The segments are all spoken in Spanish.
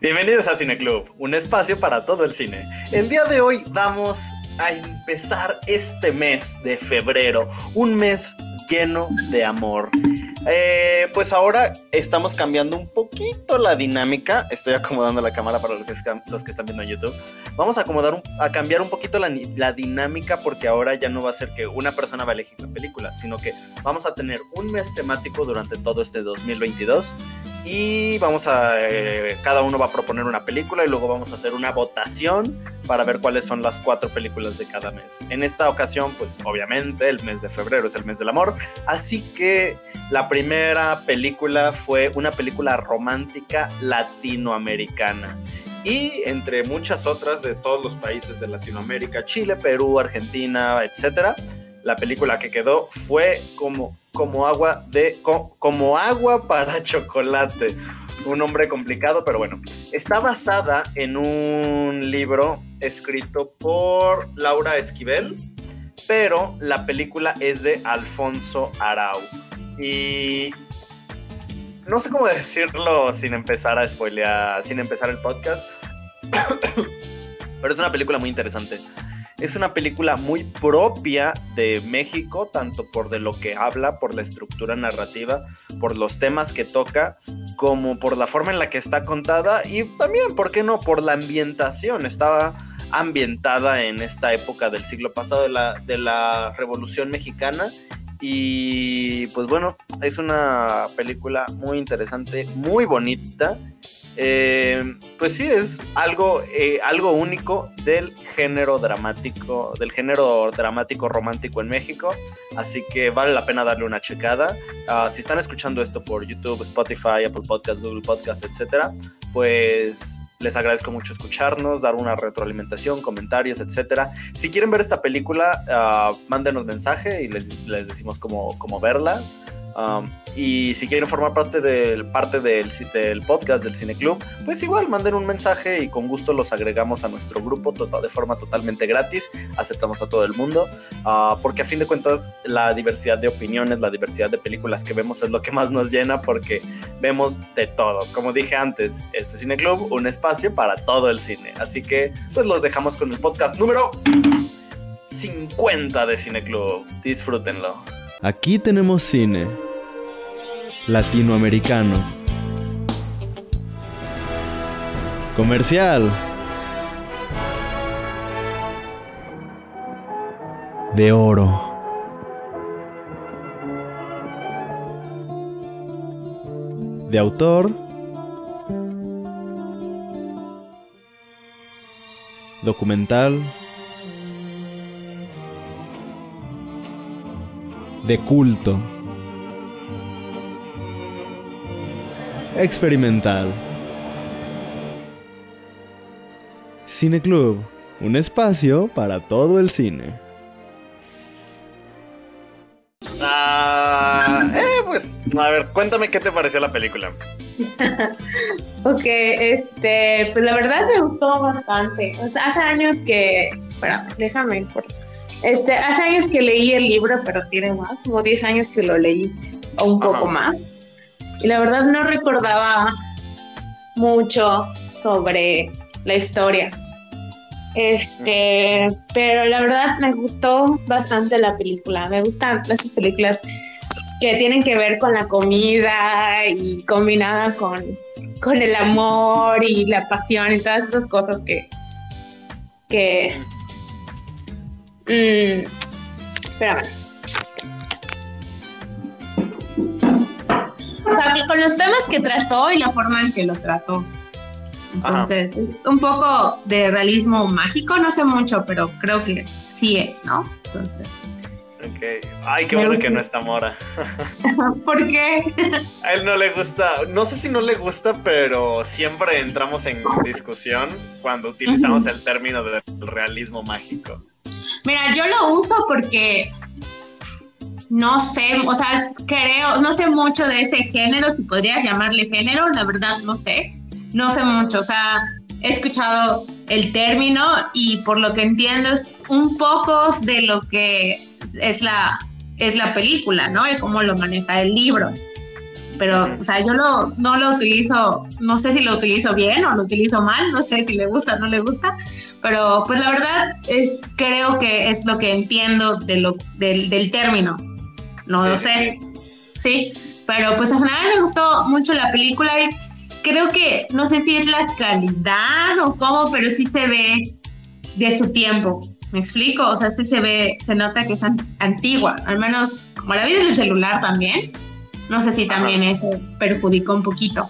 Bienvenidos a Cine Club, un espacio para todo el cine. El día de hoy vamos a empezar este mes de febrero, un mes lleno de amor. Eh, pues ahora estamos cambiando un poquito la dinámica. Estoy acomodando la cámara para los que, están, viendo en YouTube. Vamos a acomodar a cambiar un poquito la, dinámica porque ahora ya no va a ser que una persona va a elegir la película, sino que vamos a tener un mes temático durante todo este 2022 y vamos a eh, cada uno va a proponer una película y luego vamos a hacer una votación para ver cuáles son las cuatro películas de cada mes. En esta ocasión, pues obviamente el mes de febrero es el mes del amor, así que la primera película fue una película romántica latinoamericana y entre muchas otras de todos los países de Latinoamérica, Chile, Perú, Argentina, etcétera. La película que quedó fue como como agua de como agua para chocolate. Un nombre complicado, pero bueno. Está basada en un libro escrito por Laura Esquivel, pero la película es de Alfonso Arau. Y no sé cómo decirlo sin empezar a spoilear, sin empezar el podcast. pero es una película muy interesante. Es una película muy propia de México, tanto por de lo que habla, por la estructura narrativa, por los temas que toca, como por la forma en la que está contada y también, ¿por qué no?, por la ambientación. Estaba ambientada en esta época del siglo pasado de la, de la Revolución Mexicana y pues bueno, es una película muy interesante, muy bonita eh, pues sí, es algo, eh, algo único del género dramático, del género dramático romántico en México. Así que vale la pena darle una checada. Ah, si están escuchando esto por YouTube, Spotify, Apple Podcast, Google Podcast, etcétera, pues les agradezco mucho escucharnos, dar una retroalimentación, comentarios, etcétera. Si quieren ver esta película, uh, mándenos mensaje y les, les decimos cómo, cómo verla. Um, y si quieren formar parte del, parte del, del podcast del Cine Club, pues igual manden un mensaje y con gusto los agregamos a nuestro grupo de forma totalmente gratis. Aceptamos a todo el mundo, uh, porque a fin de cuentas la diversidad de opiniones, la diversidad de películas que vemos es lo que más nos llena porque vemos de todo. Como dije antes, este Cine Club, un espacio para todo el cine. Así que pues los dejamos con el podcast número 50 de Cine Club. Disfrútenlo. Aquí tenemos cine latinoamericano. Comercial. De oro. De autor. Documental. De culto. Experimental. Cine Club, un espacio para todo el cine. Ah, eh, pues, a ver, cuéntame qué te pareció la película. ok, este, pues la verdad me gustó bastante. hace años que, espera, déjame, este, hace años que leí el libro, pero tiene más, como 10 años que lo leí, o un poco más y la verdad no recordaba mucho sobre la historia. Este, pero la verdad me gustó bastante la película. Me gustan esas películas que tienen que ver con la comida y combinada con, con el amor y la pasión y todas esas cosas que. que. Mmm, espérame. Con los temas que trató y la forma en que los trató. Entonces, un poco de realismo mágico, no sé mucho, pero creo que sí es, ¿no? Entonces. Okay. Ay, qué bueno que no está Mora. ¿Por qué? A él no le gusta, no sé si no le gusta, pero siempre entramos en discusión cuando utilizamos el término del realismo mágico. Mira, yo lo uso porque no sé, o sea, creo, no sé mucho de ese género, si podrías llamarle género, la verdad no sé, no sé mucho, o sea, he escuchado el término y por lo que entiendo es un poco de lo que es la, es la película, ¿no? Y cómo lo maneja el libro. pero, o sea, yo no, no lo utilizo, no sé si lo utilizo bien o lo utilizo mal, no sé si le gusta o no le gusta, pero pues la verdad es, creo que es lo que entiendo de lo, del, del término, no lo sé, sí, pero pues en general me gustó mucho la película y creo que, no sé si es la calidad o cómo, pero sí se ve de su tiempo, ¿me explico? O sea, sí se ve, se nota que es antigua, al menos como la vida del celular también no sé si también eso perjudicó un poquito.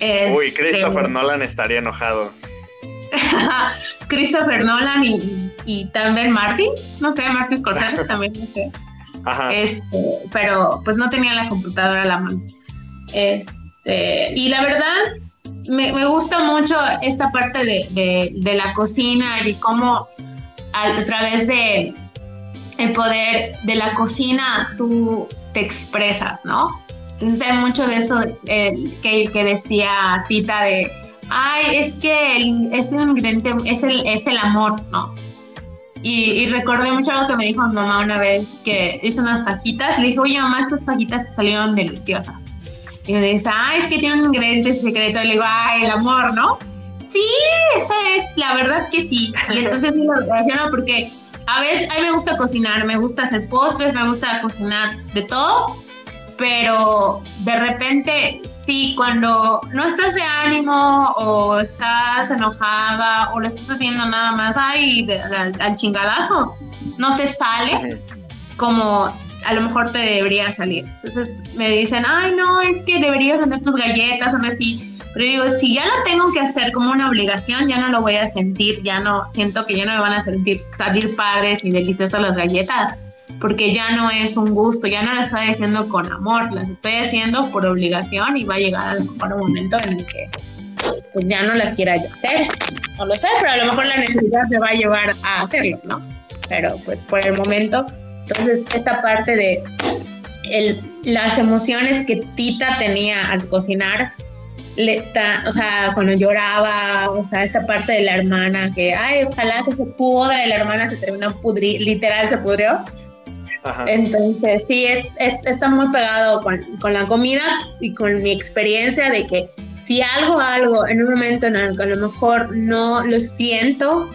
Uy, este, Christopher Nolan estaría enojado. Christopher Nolan y, y, también Martin, no sé, Martin Scorsese también, no sé. Este, pero pues no tenía la computadora a la mano. Este, y la verdad, me, me gusta mucho esta parte de, de, la cocina y cómo a través de el poder de la cocina tú te expresas, ¿no? Entonces hay mucho de eso eh, que, que, decía Tita de, ay, es que es un ingrediente, es el, es el amor, ¿no? Y, recordé mucho algo que me dijo mi mamá una vez, que hizo unas fajitas, le dijo, oye mamá, estas fajitas salieron deliciosas. Y me dice, ay, es que tiene un ingrediente secreto. Y le digo, ay, el amor, ¿no? Sí, esa es, la verdad que sí. Y entonces me lo relaciono porque a veces, a mí me gusta cocinar, me gusta hacer postres, me gusta cocinar de todo, pero de repente sí, cuando no estás de ánimo o estás enojada o lo estás haciendo nada más ay, al, chingadazo, no te sale como a lo mejor te debería salir. Entonces me dicen, ay, no, es que deberías hacer tus galletas, o así. Pero digo, si ya lo tengo que hacer como una obligación, ya no lo voy a sentir, ya no siento que ya no me van a sentir salir padres ni deliciosas las galletas, porque ya no es un gusto, ya no las estoy haciendo con amor, las estoy haciendo por obligación y va a llegar a lo mejor un momento en el que pues ya no las quiera yo hacer. No lo sé, pero a lo mejor la necesidad me va a llevar a hacerlo, ¿no? Pero pues por el momento, entonces esta parte de el, las emociones que Tita tenía al cocinar o sea, cuando lloraba, o sea, esta parte de la hermana que, ay, ojalá que se pudra y la hermana se terminó pudrir, literal se pudrió. Entonces, sí, es, está muy pegado con, con, la comida y con mi experiencia de que si algo, algo en un momento en el que a lo mejor no lo siento,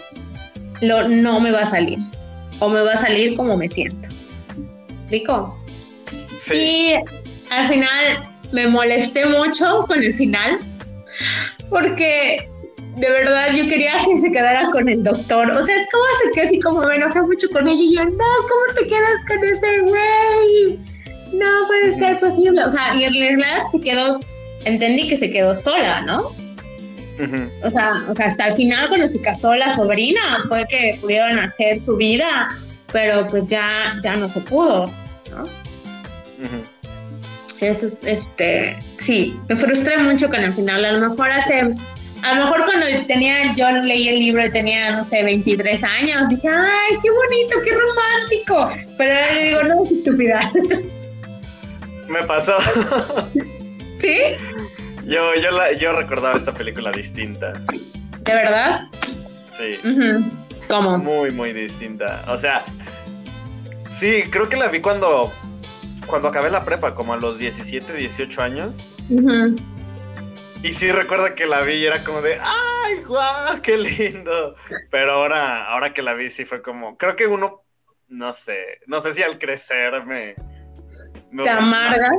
lo, no me va a salir. O me va a salir como me siento. ¿Rico? Sí. Y al final me molesté mucho con el final, porque de verdad yo quería que se quedara con el doctor. O sea, es como se quedó así como me enojé mucho con ella y yo, no, ¿cómo te quedas con ese güey? No puede ser posible. O sea, y en realidad se quedó, entendí que se quedó sola, ¿no? O sea, o sea, hasta el final cuando se casó la sobrina, fue que pudieron hacer su vida, pero pues ya, ya no se pudo, ¿no? Eso es, este, sí, me frustré mucho con el final. A lo mejor hace, a lo mejor cuando tenía, yo leí el libro y tenía, no sé, 23 años, dije, ay, qué bonito, qué romántico. Pero ahora le digo, no, es estúpida. Me pasó. ¿Sí? Yo, yo, la, yo recordaba esta película distinta. ¿De verdad? Sí. ¿Cómo? Muy, muy distinta. O sea, sí, creo que la vi cuando cuando acabé la prepa, como a los 17, 18 años. Y sí recuerdo que la vi y era como de, ¡ay, guau, qué lindo! Pero ahora, ahora que la vi sí fue como, creo que uno, no sé, no sé si al crecer me... ¿Te amargas?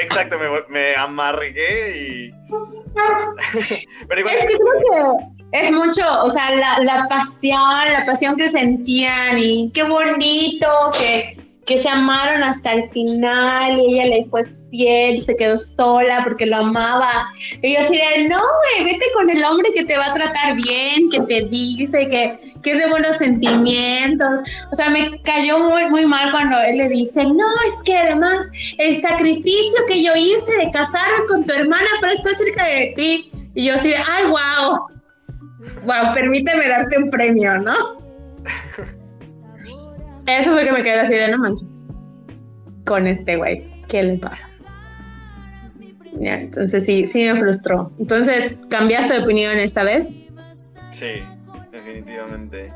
exacto, me, amargué y... Pero igual, es que creo que es mucho, o sea, la, la pasión, la pasión que sentían y qué bonito que que se amaron hasta el final y ella le fue fiel se quedó sola porque lo amaba. Y yo así de, no, güey, vete con el hombre que te va a tratar bien, que te dice, que, que es de buenos sentimientos. O sea, me cayó muy, muy mal cuando él le dice, no, es que además el sacrificio que yo hice de casarme con tu hermana para estar cerca de ti. Y yo así de, ay, wow. Wow, permíteme darte un premio, ¿no? Eso fue que me quedé así de no manches. Con este güey. ¿Qué le pasa? entonces sí, sí me frustró. Entonces, ¿cambiaste de opinión esta vez? Sí, definitivamente.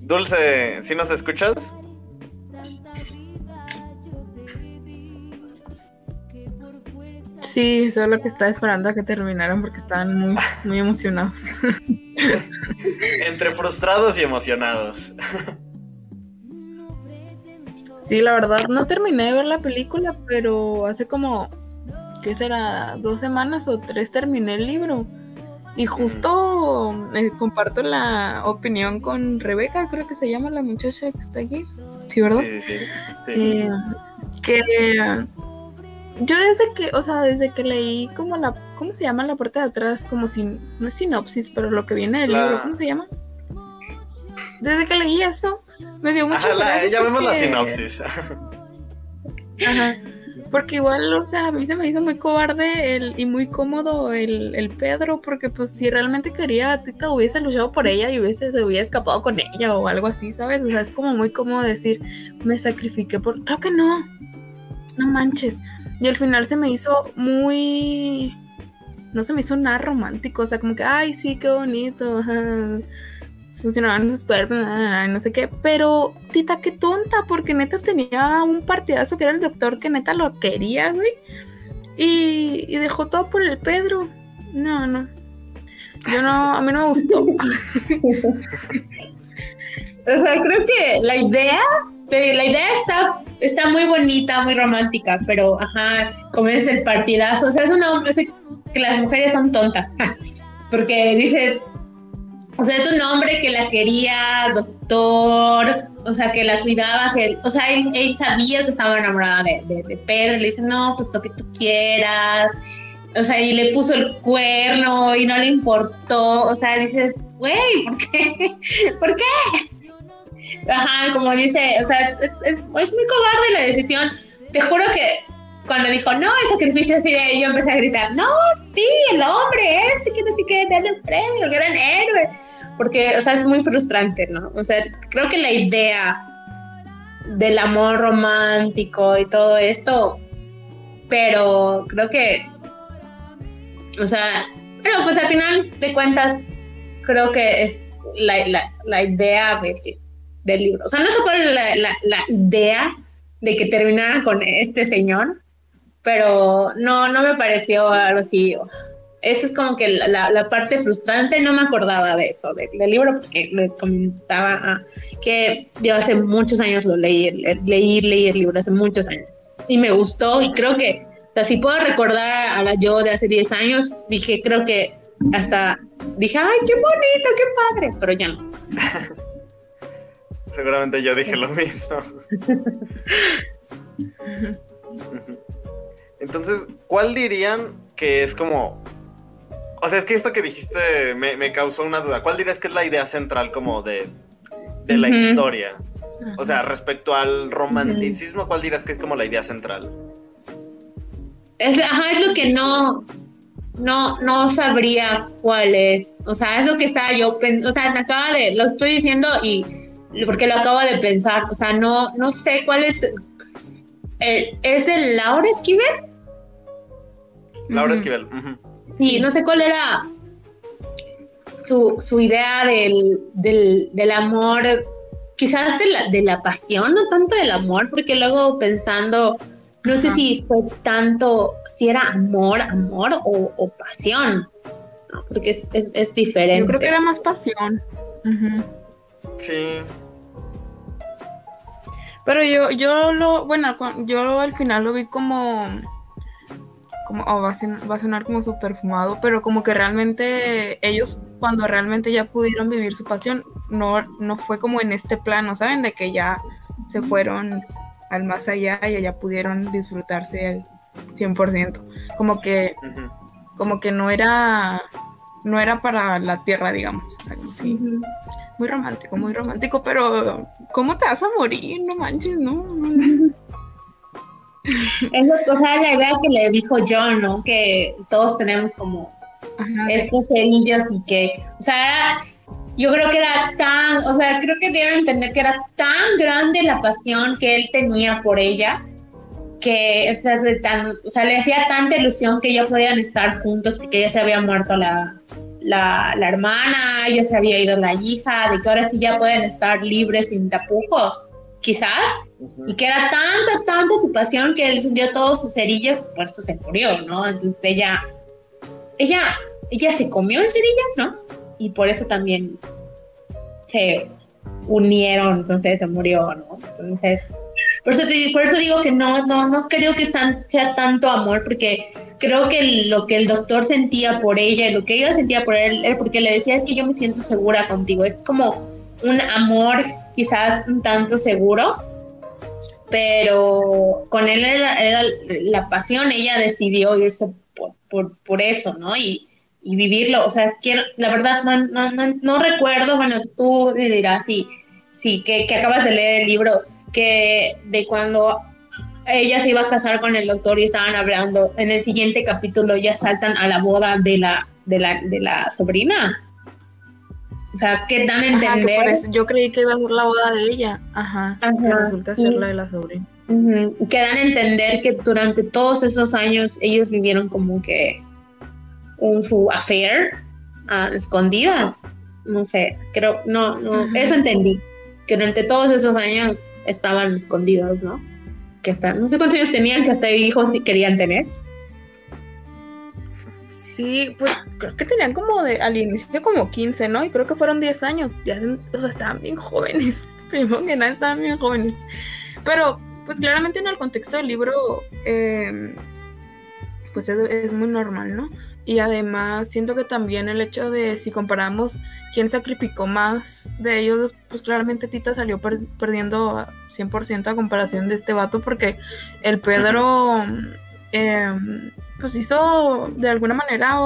Dulce, ¿sí nos escuchas? Sí, solo que estaba esperando a que terminaran porque estaban muy, muy emocionados. Entre frustrados y emocionados. Sí, la verdad, no terminé de ver la película, pero hace como, ¿qué será? Dos semanas o tres terminé el libro. Y justo eh, comparto la opinión con Rebeca, creo que se llama la muchacha que está aquí. Sí, ¿verdad? Sí, sí, sí. sí. Eh, que yo desde que, o sea, desde que leí como la, ¿cómo se llama la parte de atrás? Como sin, no es sinopsis, pero lo que viene del La- libro, ¿cómo se llama? Desde que leí eso, me dio mucho Ajá, llamemos la porque- sinopsis. Ajá. Porque igual, o sea, a mí se me hizo muy cobarde el, y muy cómodo el, el Pedro, porque pues si realmente quería a Tita hubiese luchado por ella y hubiese, se hubiera escapado con ella o algo así, ¿sabes? O sea, es como muy cómodo decir, me sacrifiqué por... Claro que no, no manches. Y al final se me hizo muy... No se me hizo nada romántico, o sea, como que, ay, sí, qué bonito, ajá. Funcionaban cuerpos, ay, no sé qué, pero Tita, qué tonta, porque neta tenía un partidazo que era el doctor que neta lo quería, güey. Y, y dejó todo por el Pedro. No, no. Yo no, a mí no me gustó. O sea, creo que la idea, que la idea está, está muy bonita, muy romántica, pero ajá, como es el partidazo, o sea, es una sea, que las mujeres son tontas, porque dices, o sea, es un hombre que la quería, doctor, o sea, que la cuidaba, que, o sea, él, sabía que estaba enamorada de, de, de Pedro, le dice, no, pues lo que tú quieras, o sea, y le puso el cuerno y no le importó, o sea, dices, güey, ¿por qué? ¿Por qué? Ajá, como dice, o sea, es muy cobarde la decisión. Te juro que cuando dijo, no, el sacrificio así de, yo empecé a gritar, no, sí, el hombre este, que no sé qué, dale el premio, el gran héroe. Porque, o sea, es muy frustrante, ¿no? O sea, creo que la idea del amor romántico y todo esto, pero creo que, o sea, pero pues al final de cuentas, creo que es la, la, la idea de, del libro. O sea, no sé cuál la, la, idea de que terminaran con este señor, pero no, no me pareció algo así. Eso es como que la, la, parte frustrante, no me acordaba de eso, de- del libro, porque le comentaba que yo hace muchos años lo leí, le- leí, leí el libro hace muchos años, y me gustó, y creo que, o sea, si puedo recordar a la yo de hace 10 años, dije, creo que hasta dije, ay, qué bonito, qué padre, pero ya no. Seguramente yo dije lo mismo. Entonces, ¿cuál dirían que es como... O sea, es que esto que dijiste me, me causó una duda. ¿Cuál dirías que es la idea central como de, de la historia? O sea, respecto al romanticismo, ¿cuál dirías que es como la idea central? Es, ajá, es lo que no, no, no sabría cuál es. O sea, es lo que estaba yo pensando. O sea, me acaba de, lo estoy diciendo y porque lo acabo de pensar. O sea, no, no sé cuál es. El- ¿Es el Laura Esquivel? Laura. Esquivel. Sí, no sé cuál era su, su idea del, del, del amor, quizás de la, de la pasión, no tanto del amor, porque luego pensando, no sé si fue tanto, si era amor, amor o, o pasión, ¿no? porque es, es, es diferente. Yo creo que era más pasión. Sí. Pero yo, yo lo, bueno, yo al final lo vi como, como, oh, va, a son- va a sonar como súper fumado, pero como que realmente ellos, cuando realmente ya pudieron vivir su pasión, no, no fue como en este plano, ¿saben? De que ya se fueron al más allá y ya pudieron disfrutarse al 100%. Como que, como que no era, no era para la tierra, digamos. O sea, como si- Ujú. Muy romántico, muy romántico, pero ¿cómo te vas a morir? No manches, no. Es o sea, la idea que le dijo John, ¿no? Que todos tenemos como Ajá, estos cerillos y que, o sea, era- yo creo que era tan, o sea, creo que dieron a entender que era tan grande la pasión que él tenía por ella, que, o sea, tan, o sea, le hacía tanta ilusión que ya podían estar juntos porque ya se había muerto la, la, la hermana, ya se había ido la hija, de que ahora sí ya pueden estar libres sin tapujos, quizás, Y que era tanta, tanta su pasión que él hundió todas sus cerillas, por eso se murió, ¿no? Entonces ella, ella, ella se comió en cerillas, ¿no? Y por eso también se unieron, entonces se murió, ¿no? Entonces, por eso, por eso digo que no, no, no creo que sea tanto amor, porque creo que lo que el doctor sentía por ella, lo que ella sentía por él, era porque le decía es que yo me siento segura contigo, es como un amor quizás un tanto seguro, pero con él era, la pasión, ella decidió irse por, por, eso, ¿no? Y, y, vivirlo, o sea, quiero, la verdad no, no, no, no recuerdo, bueno, tú me dirás sí, sí, que, que acabas de leer el libro, que de cuando ella se iba a casar con el doctor y estaban hablando, en el siguiente capítulo ya saltan a la boda de la, de la, de la sobrina. O sea, ¿qué dan a entender? yo creí que iba a ser la boda de ella. Ajá. que resulta ser la de la sobrina. Que dan a entender que durante todos esos años ellos vivieron como que un su affair a escondidas. No sé, creo, no, no, eso entendí. Que durante todos esos años estaban escondidos, ¿no? Que hasta, no sé cuántos años tenían, que hasta hijos querían tener. Sí, pues creo que tenían como de, al inicio como 15, ¿no? Y creo que fueron 10 años. Ya, o sea, estaban bien jóvenes. Primero que nada, estaban bien jóvenes. Pero, pues claramente en el contexto del libro, em, pues es, muy normal, ¿no? Y además siento que también el hecho de si comparamos quién sacrificó más de ellos, pues claramente Tita salió perdiendo 100% a comparación de este vato porque el Pedro pues hizo de alguna manera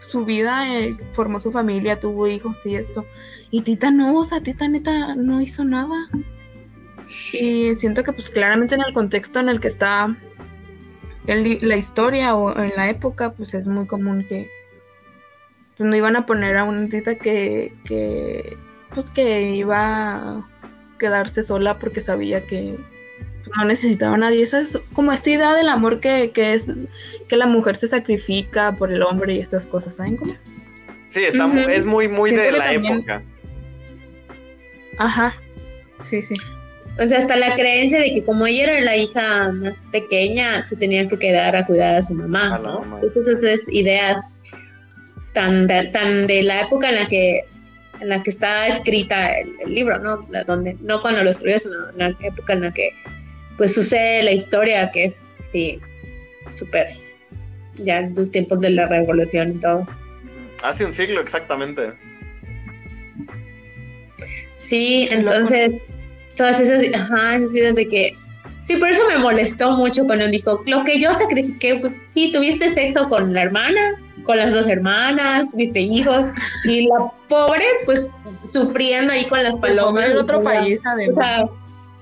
su vida, eh, formó su familia, tuvo hijos y esto. Y Tita no, o sea, Tita neta no hizo nada. Y siento que pues claramente en el contexto en el que está la historia o en la época, pues es muy común que pues, no iban a poner a una tita que, que pues que iba a quedarse sola porque sabía que no necesitaba a nadie. Esa es como esta idea del amor que, es que la mujer se sacrifica por el hombre y estas cosas, ¿saben cómo? Sí, está, es muy, muy de la época. Ajá, sí, sí. O sea, hasta la creencia de que como ella era la hija más pequeña, se tenía que quedar a cuidar a su mamá, ¿no? Entonces esas ideas tan de, tan de la época en la que en la que está escrita el, libro, ¿no? donde, no cuando lo escribió, sino en la época en la que pues sucede la historia que es, sí, súper, ya en los tiempos de la revolución y todo. Hace un siglo exactamente. Sí, entonces, todas esas, ajá, esas ideas de que, sí, por eso me molestó mucho cuando dijo, lo que yo sacrifiqué, pues sí, tuviste sexo con la hermana, con las dos hermanas, tuviste hijos, y la pobre, pues, sufriendo ahí con las palomas. En otro país, además.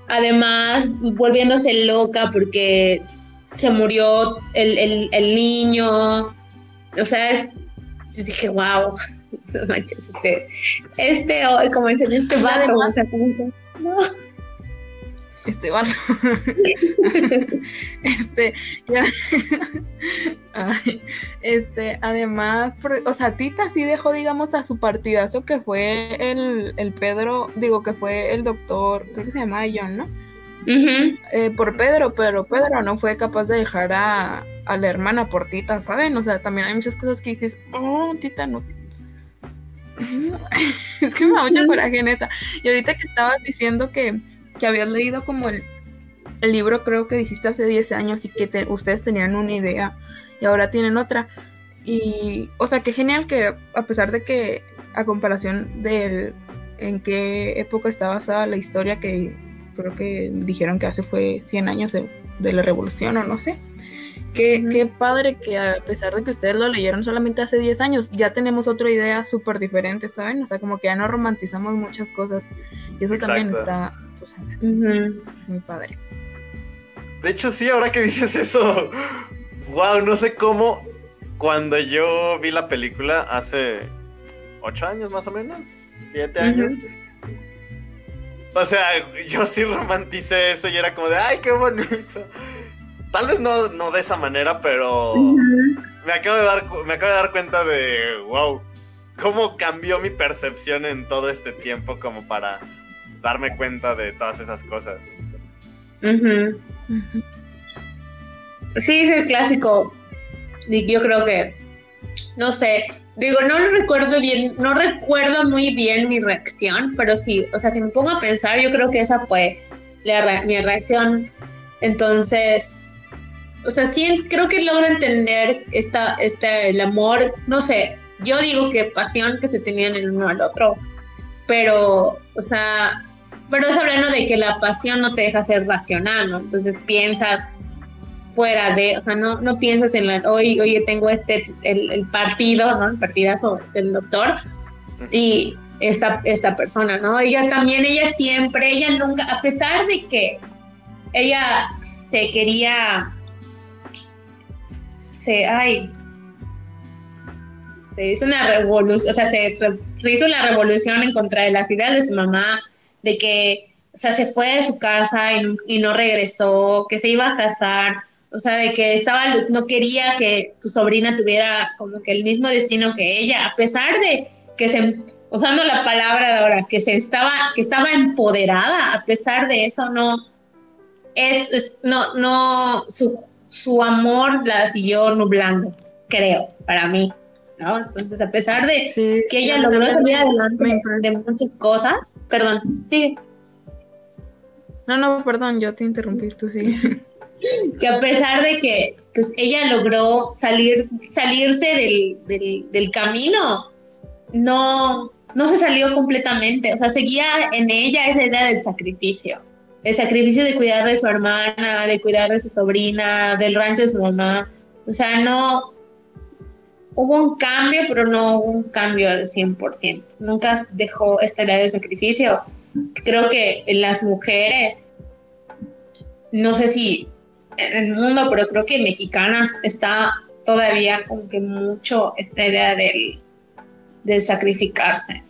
Además, volviéndose loca porque se murió el, niño. O sea, es, dije, wow, no manches, este, este, como dicen, este vato, o sea, no este vato. este, este, además, o sea, Tita sí dejó, digamos, a su partidazo que fue el, Pedro, digo que fue el doctor, creo que se llama John, ¿no? Eh, por Pedro, pero Pedro no fue capaz de dejar a, a, la hermana por Tita, ¿saben? O sea, también hay muchas cosas que dices, oh, Tita no. es que me da mucha coraje, neta. Y ahorita que estabas diciendo que, que habías leído como el, libro, creo que dijiste hace 10 años y que ustedes tenían una idea y ahora tienen otra. Y, o sea, qué genial que a pesar de que a comparación del en qué época está basada la historia que creo que dijeron que hace fue 100 años de, la revolución o no sé. Qué, qué, padre que a pesar de que ustedes lo leyeron solamente hace 10 años, ya tenemos otra idea súper diferente, ¿saben? O sea, como que ya no romantizamos muchas cosas. Y eso también está muy padre. De hecho, sí, ahora que dices eso, wow, no sé cómo, cuando yo vi la película hace ocho años más o menos, siete años. O sea, yo sí romanticé eso y era como de, ay, qué bonito. Tal vez no, no de esa manera, pero me, acabo de dar, me acabo de dar cuenta de, wow, cómo cambió mi percepción en todo este tiempo como para darme cuenta de todas esas cosas. Sí, es el clásico. Y yo creo que, no sé, digo, no lo recuerdo bien, no recuerdo muy bien mi reacción, pero sí, o sea, si me pongo a pensar, yo creo que esa fue la re- mi reacción. Entonces, o sea, sí creo que logro entender esta, este, el amor, no sé, yo digo que pasión que se tenían el uno al otro, pero, o sea, pero es hablando de que la pasión no te deja ser racional, ¿no? Entonces piensas fuera de, o sea, no, no piensas en la, hoy, oye, tengo este, el, el partido, ¿no? El partidazo del doctor y esta, esta persona, ¿no? Ella también, ella siempre, ella nunca, a pesar de que ella se quería, se, ay, se hizo una revolución, o sea, se, hizo la revolución en contra de las ideas de su mamá, de que, o sea, se fue de su casa y, y no regresó, que se iba a casar, o sea, de que estaba, no quería que su sobrina tuviera como que el mismo destino que ella, a pesar de que se, usando la palabra de ahora, que se estaba, que estaba empoderada, a pesar de eso, no, es, es- no, no, su, su amor la siguió nublando, creo, para mí, ¿no? Entonces, a pesar de Sí, que ella sí, logró salir adelante de muchas cosas, perdón, sí, No, no, perdón, yo te interrumpí, tú sí. que a pesar de que pues ella logró salir, salirse del, del, del camino, no, no se salió completamente, o sea, seguía en ella esa idea del sacrificio, el sacrificio de cuidar de su hermana, de cuidar de su sobrina, del rancho de su mamá, o sea, no hubo un cambio, pero no hubo un cambio al 100%, nunca dejó esta idea del sacrificio. Creo que las mujeres, no sé si en el mundo, pero creo que mexicanas está todavía como que mucho esta idea del, del sacrificarse.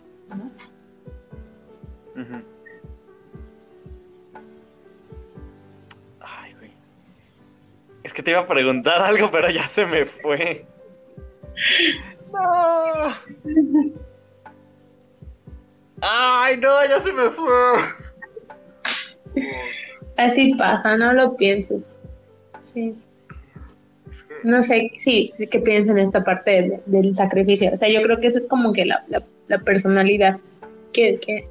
Ay, Es que te iba a preguntar algo, pero ya se me fue. No. Ay, no, ya se me fue. Así pasa, no lo pienses. Sí. No sé, sí, sí que piensen en esta parte de- del sacrificio. O sea, yo creo que eso es como que la, la- la personalidad que, que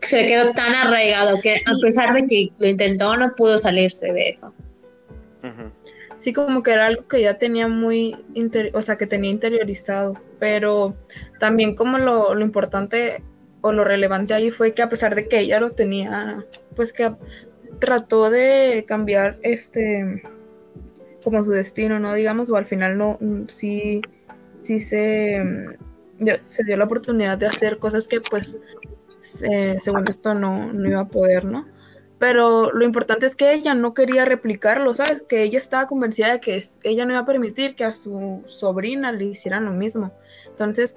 se quedó tan arraigado que a pesar de que lo intentó, no pudo salirse de eso. Sí, como que era algo que ya tenía muy, o sea, que tenía interiorizado, pero también como lo, lo importante o lo relevante ahí fue que a pesar de que ella lo tenía, pues que trató de cambiar este, como su destino, ¿no? Digamos, o al final no, sí, sí se, mm, se dio la oportunidad de hacer cosas que pues, se- según esto no, no iba a poder, ¿no? Pero lo importante es que ella no quería replicarlo, ¿sabes? Que ella estaba convencida de que ella no iba a permitir que a su sobrina le hicieran lo mismo. Entonces,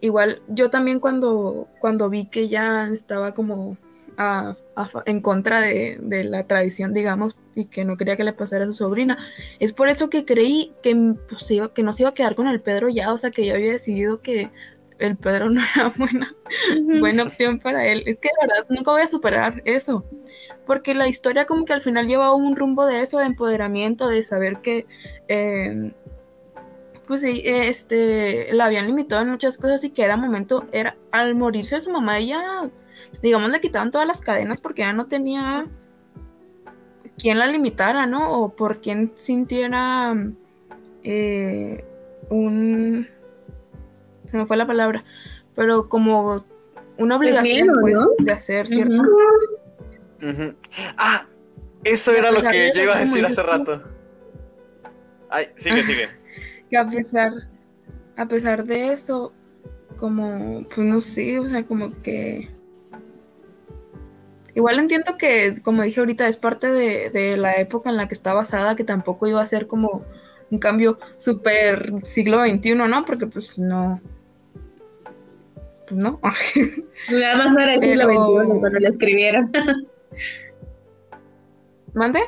igual yo también cuando, cuando vi que ella estaba como en contra de, la tradición, digamos, y que no quería que le pasara a su sobrina, es por eso que creí que, pues, no se iba a quedar con el Pedro ya, o sea, que yo había decidido que el Pedro no era buena buena opción para él. Es que de verdad nunca voy a superar eso. Porque la historia como que al final lleva un rumbo de eso, de empoderamiento, de saber que, eh, pues sí, este, la habían limitado en muchas cosas y que era momento, era, al morirse su mamá, ella, digamos, le quitaban todas las cadenas porque ya no tenía quien la limitara, ¿no? O por quien sintiera eh, un... Se me fue la palabra, pero como una obligación miedo, pues, ¿no? de hacer cierto. Ah, eso era lo que yo iba a decir hace rato. Ay, sigue, sigue. que a pesar, a pesar de eso, como, pues no sé, o sea, como que... Igual entiendo que, como dije ahorita, es parte de, de la época en la que está basada, que tampoco iba a ser como un cambio súper siglo XXI, ¿no? Porque pues no... No. Nada más era el siglo XXI cuando lo escribieron. ¿Mande?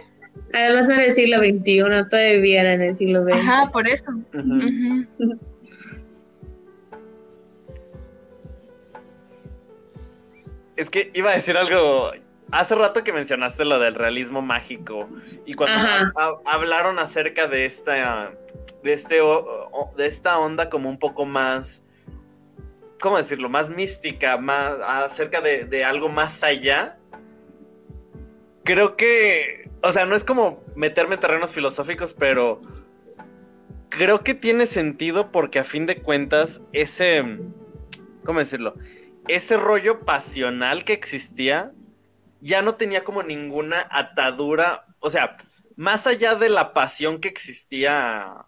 Además era el siglo XXI, todavía era en el siglo XX. Ajá, por eso. Es que iba a decir algo hace rato que mencionaste lo del realismo mágico y cuando Ajá. ha- ha- hablaron acerca de esta, de este, de esta onda como un poco más, ¿cómo decirlo? Más mística, más acerca de, algo más allá. Creo que, o sea, no es como meterme en terrenos filosóficos, pero creo que tiene sentido porque a fin de cuentas ese, ¿cómo decirlo? Ese rollo pasional que existía ya no tenía como ninguna atadura, o sea, más allá de la pasión que existía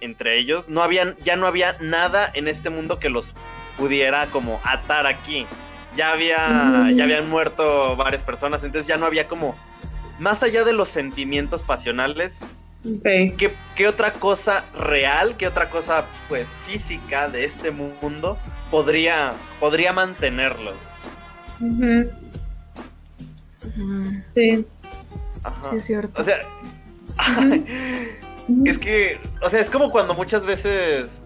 entre ellos, no ya no había nada en este mundo que los pudiera como atar aquí. Ya había, ya habían muerto varias personas, entonces ya no había como, más allá de los sentimientos pasionales. ¿qué, qué otra cosa real, qué otra cosa pues física de este mundo podría, podría mantenerlos? Sí. Ajá. Sí, es cierto. O sea, es que, o sea, es como cuando muchas veces...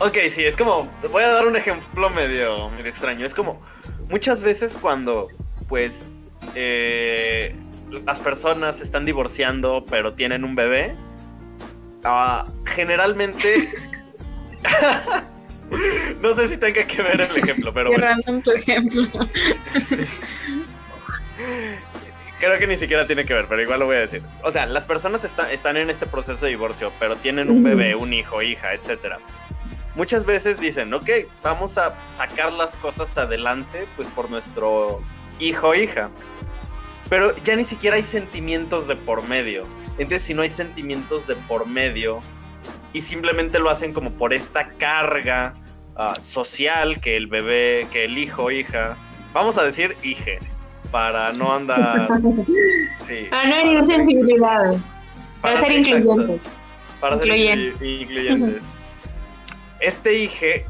Ok, sí, es como, voy a dar un ejemplo medio, medio extraño. Es como, muchas veces cuando, pues, eh, las personas se están divorciando, pero tienen un bebé, ah, generalmente... no sé si tenga que ver el ejemplo, pero Qué bueno. random tu ejemplo. Sí. Creo que ni siquiera tiene que ver, pero igual lo voy a decir. O sea, las personas está- están en este proceso de divorcio, pero tienen un bebé, un hijo, hija, etcétera. Muchas veces dicen, ok, vamos a sacar las cosas adelante, pues por nuestro hijo, hija. Pero ya ni siquiera hay sentimientos de por medio. Entonces, si no hay sentimientos de por medio y simplemente lo hacen como por esta carga ah, social que el bebé, que el hijo, hija, vamos a decir hije, para no andar. Sí, Ah, no hay sensibilidades. Para ser exacto, incluyente. Para ser Incluyente. incluy- incluyentes. Este hije.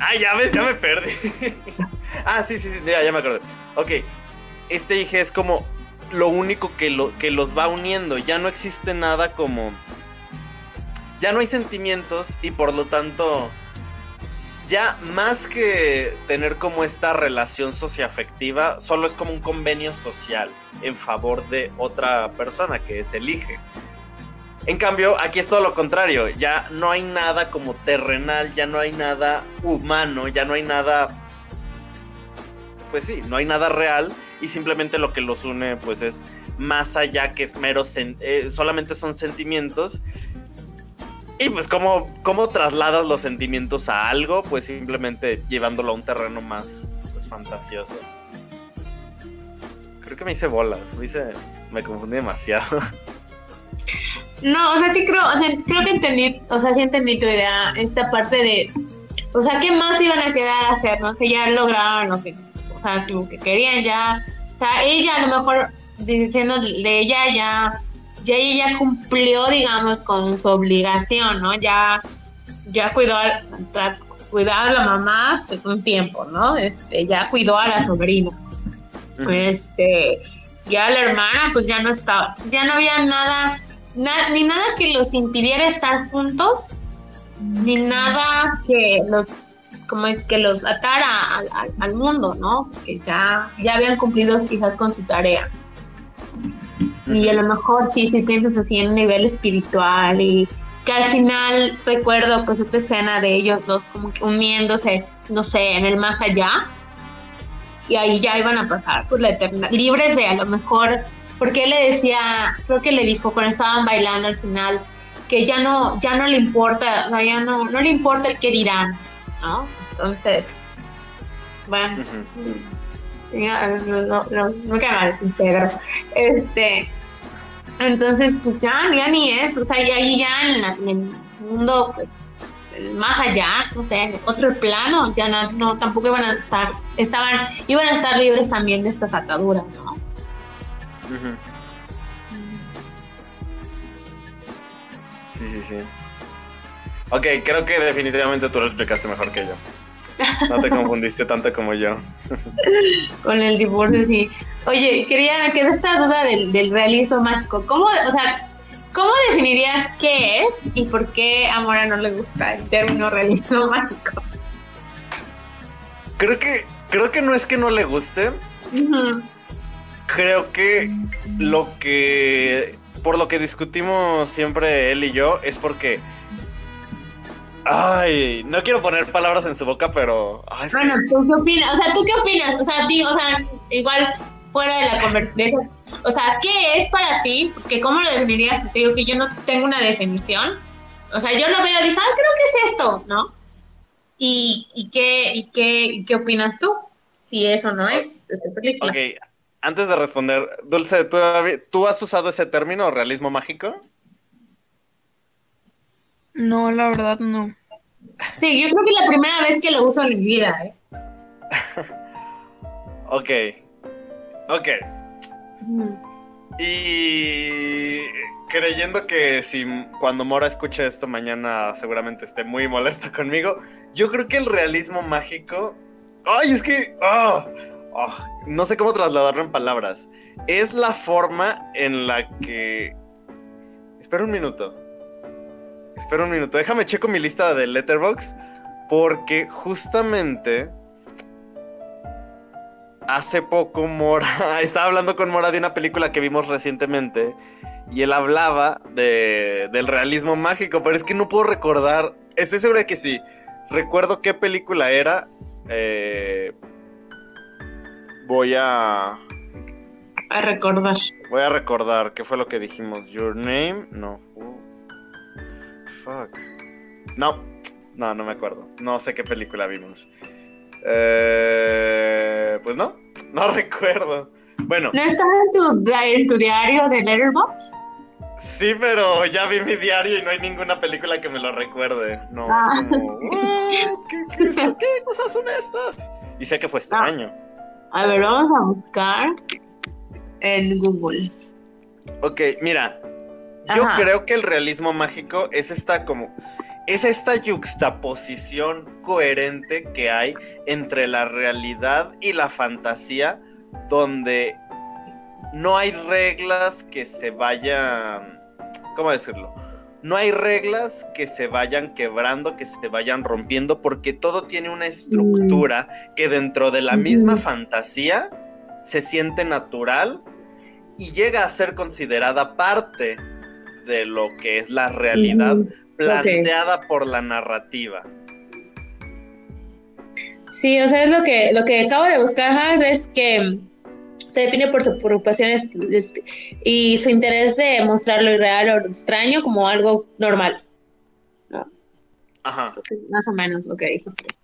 Ah, ya ves, ya me perdí. ah, sí, sí, sí, ya, ya me acordé. Ok, este hije es como lo único que, lo, que los va uniendo. Ya no existe nada como. Ya no hay sentimientos y por lo tanto. Ya más que tener como esta relación socioafectiva, solo es como un convenio social en favor de otra persona que es el hije. En cambio, aquí es todo lo contrario. Ya no hay nada como terrenal, ya no hay nada humano, ya no hay nada. Pues sí, no hay nada real. Y simplemente lo que los une, pues es más allá que es mero. eh, solamente son sentimientos. Y pues, ¿cómo, ¿cómo trasladas los sentimientos a algo? Pues simplemente llevándolo a un terreno más pues, fantasioso. Creo que me hice bolas, me hice. Me confundí demasiado. No, o sea, sí creo, o sea, creo que entendí, o sea, sí entendí tu idea, esta parte de, o sea, ¿qué más iban a quedar a hacer? No sé, ya lograron lo que, o sea, lo que querían ya, o sea, ella a lo mejor, diciendo de ella ya, ya ella cumplió, digamos, con su obligación, ¿no? Ya, ya cuidó, a, o sea, a la mamá, pues un tiempo, ¿no? Este, ya cuidó a la sobrina este ya la hermana pues ya no estaba ya no había nada ni nada que los impidiera estar juntos ni nada que los como que los atara al, mundo no que ya ya habían cumplido quizás con su tarea. Y a lo mejor sí si piensas así en un nivel espiritual y que al final recuerdo pues esta escena de ellos dos como que uniéndose no sé en el más allá y ahí ya iban a pasar por la eternidad, libres de a lo mejor, porque él le decía, creo que le dijo cuando estaban bailando al final, que ya no, ya no le importa, o sea, ya no, no le importa el que dirán, ¿no? Entonces, bueno, Ujú. ya, no, no, no, no queda mal. Este, entonces, pues ya, ya ni eso, o sea, ya ahí ya en, la- en el mundo, pues, más allá, no sé, en otro plano, ya no, no, tampoco iban a estar, estaban, iban a estar libres también de estas ataduras, ¿no? Sí, sí, sí. Ok, creo que definitivamente tú lo explicaste mejor que yo. No te confundiste tanto como yo. Con el divorcio, sí. Oye, quería, me quedó esta duda del, del realismo mágico. ¿Cómo, o sea, cómo definirías qué es y por qué a Mora no le gusta el término realismo mágico? Creo que creo que no es que no le guste. Ujú. Creo que lo que. Por lo que discutimos siempre él y yo es porque. Ay, no quiero poner palabras en su boca, pero. ay, Bueno, ¿tú qué opinas? O sea, ¿tú qué opinas? O sea, digo, o sea, igual fuera de la conversación. O sea, ¿qué es para ti? Que ¿Cómo lo definirías? Te digo que yo no tengo una definición. O sea, yo lo veo y digo, ah, creo que es esto, ¿no? ¿Y, y, qué, y, qué, y qué opinas tú? Si eso no es esta película. Ok, antes de responder, Dulce, ¿tú, habi- ¿tú has usado ese término, realismo mágico? No, la verdad no. Sí, yo creo que es la primera vez que lo uso en mi vida, ¿eh? Ok. Ok. Y creyendo que si cuando Mora escuche esto mañana seguramente esté muy molesta conmigo, yo creo que el realismo mágico... Ay, es que... ah, ah, no sé cómo trasladarlo en palabras. Es la forma en la que... Espera un minuto. Espera un minuto. Déjame checo mi lista de Letterbox porque justamente... Hace poco Mora estaba hablando con Mora de una película que vimos recientemente y él hablaba de, del realismo mágico, pero es que no puedo recordar. Estoy seguro de que sí. Recuerdo qué película era. eh, voy a A recordar. voy a recordar qué fue lo que dijimos. Your name, no. Uh, fuck. No, no, no me acuerdo. No sé qué película vimos. Eh, pues no, no recuerdo. Bueno, ¿No está en tu, en tu diario de Letterboxd? sí, pero ya vi mi diario y no hay ninguna película que me lo recuerde. No, Ah. es como, "What? ¿Qué, qué cosas son estas? Y sé que fue este Ah. año. A ver, vamos a buscar en Google. Ok, mira, yo creo que el realismo mágico es esta como es esta yuxtaposición coherente que hay entre la realidad y la fantasía donde no hay reglas que se vayan ¿cómo decirlo? No hay reglas que se vayan quebrando, que se vayan rompiendo, porque todo tiene una estructura que dentro de la misma fantasía se siente natural y llega a ser considerada parte de lo que es la realidad planteada por la narrativa. Sí, o sea, es lo que, lo que acabo de buscar es que se define por sus preocupaciones y su interés de mostrar lo irreal o lo extraño como algo normal. Ajá. Más o menos lo que dijiste.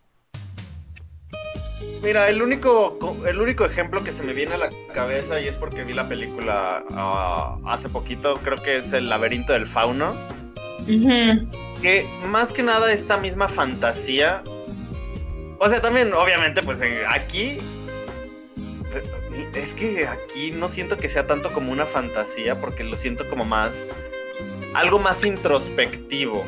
Mira, el único, co- el único ejemplo que se me viene a la cabeza, y es porque vi la película ah, hace poquito, creo que es El laberinto del fauno, Ujú. que más que nada esta misma fantasía, o sea, también obviamente pues aquí, es que aquí no siento que sea tanto como una fantasía, porque lo siento como más, algo más introspectivo.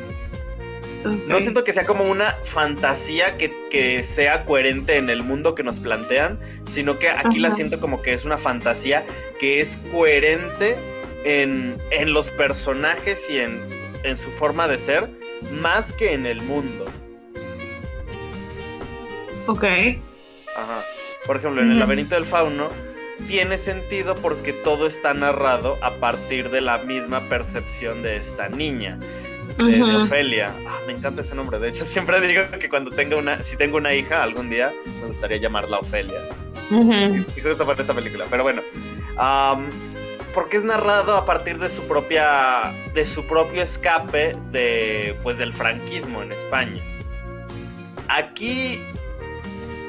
No siento que sea como una fantasía que, que sea coherente en el mundo que nos plantean, sino que aquí la siento como que es una fantasía que es coherente en, en los personajes y en, en su forma de ser, más que en el mundo. Ok. Ajá. Por ejemplo, en el laberinto del fauno tiene sentido porque todo está narrado a partir de la misma percepción de esta niña. de, de. Ofelia. Ah, me encanta ese nombre. De hecho, siempre digo que cuando tenga una, si tengo una hija algún día, me gustaría llamarla Ofelia. Y justo para esta película. Pero bueno, am, porque es narrado a partir de su propia, de su propio escape de, pues, del franquismo en España. Aquí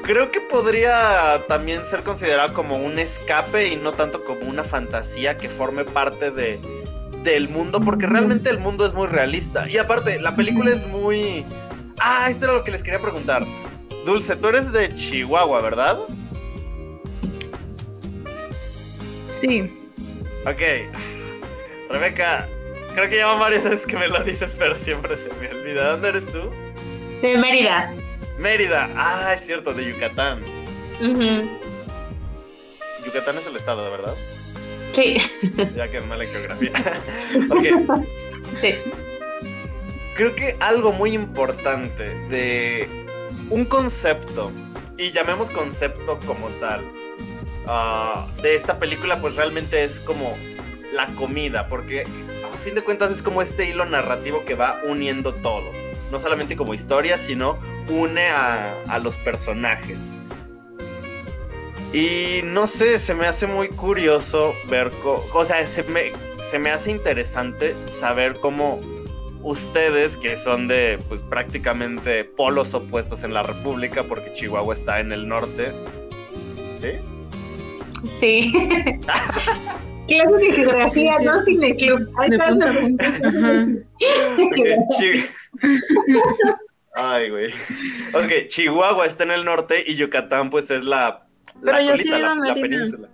creo que podría también ser considerado como un escape y no tanto como una fantasía que forme parte de del mundo, porque realmente el mundo es muy realista. Y aparte, la película es muy... Ah, esto era lo que les quería preguntar. Dulce, tú eres de Chihuahua, ¿verdad? Sí. Ok. Rebeca, creo que ya van varias veces que me lo dices, pero siempre se me olvida. ¿Dónde eres tú? De Mérida. Mérida. Ah, es cierto, de Yucatán. Yucatán es el estado, ¿de verdad? Sí. Ya que mala geografía. ok. sí. Creo que algo muy importante de un concepto y llamemos concepto como tal, ah, de esta película, pues realmente es como la comida, porque a fin de cuentas es como este hilo narrativo que va uniendo todo. No solamente como historia, sino une a, a los personajes. Y no sé, se me hace muy curioso ver, o sea, se me, se me hace interesante saber cómo ustedes, que son de pues prácticamente polos opuestos en la República, porque Chihuahua está en el norte, ¿sí? Sí. Clases de geografía, sí, sí. no cineclub. Ahí Ay, güey. Ok, Chihuahua está en el norte y Yucatán, pues es la, la, pero colita, la, la, península.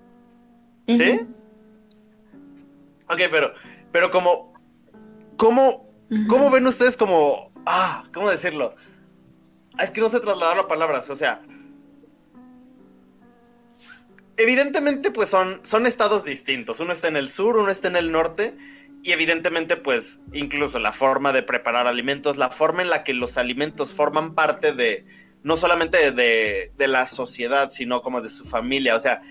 Uh -huh. ¿Sí? Ok, pero, pero como, ¿cómo, uh -huh. ¿cómo ven ustedes como, ah, ¿cómo decirlo? Es que no sé trasladar las palabras, o sea, evidentemente pues son, son estados distintos, uno está en el sur, uno está en el norte, y evidentemente pues incluso la forma de preparar alimentos, la forma en la que los alimentos forman parte de, no solamente de, de la sociedad, sino como de su familia, o sea,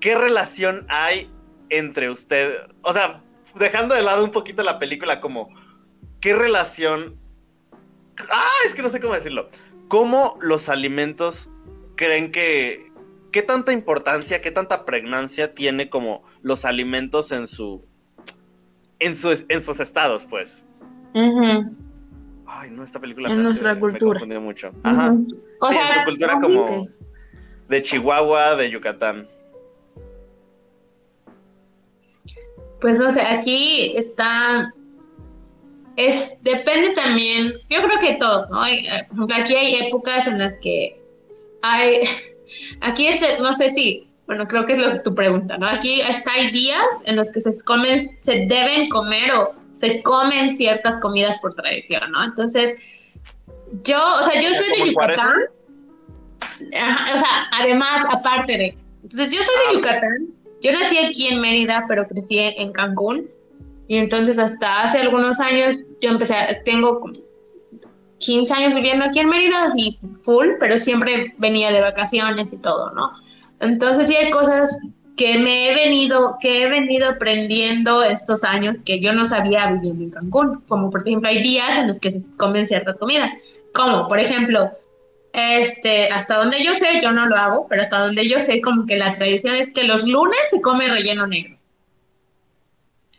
¿qué relación hay entre usted, o sea, dejando de lado un poquito la película, como, ¿qué relación? Ah, es que no sé cómo decirlo. ¿Cómo los alimentos creen que, qué tanta importancia, qué tanta pregnancia tiene como los alimentos en su, en sus, en sus estados, pues? Uh -huh. Ay, no, esta película en me nuestra hace, cultura. Me mucho. Ajá. Uh -huh. o sí, sea, en su cultura como de Chihuahua, de Yucatán. Pues no sé, aquí está. Es, depende también, yo creo que todos, ¿no? Hay, por ejemplo, aquí hay épocas en las que hay, aquí es, no sé si, bueno, creo que es lo que tu pregunta, ¿no? Aquí está, hay días en los que se comen, se deben comer o se comen ciertas comidas por tradición, ¿no? Entonces, yo, o sea, yo soy de Yucatán, Ajá, o sea, además, aparte de, entonces yo soy de Yucatán, yo nací aquí en Mérida, pero crecí en Cancún. Y entonces hasta hace algunos años yo empecé, a, tengo 15 años viviendo aquí en Mérida, así full, pero siempre venía de vacaciones y todo, ¿no? Entonces sí hay cosas que me he venido, que he venido aprendiendo estos años que yo no sabía viviendo en Cancún. Como por ejemplo hay días en los que se comen ciertas comidas. Como por ejemplo, este, hasta donde yo sé, yo no lo hago, pero hasta donde yo sé, como que la tradición es que los lunes se come relleno negro.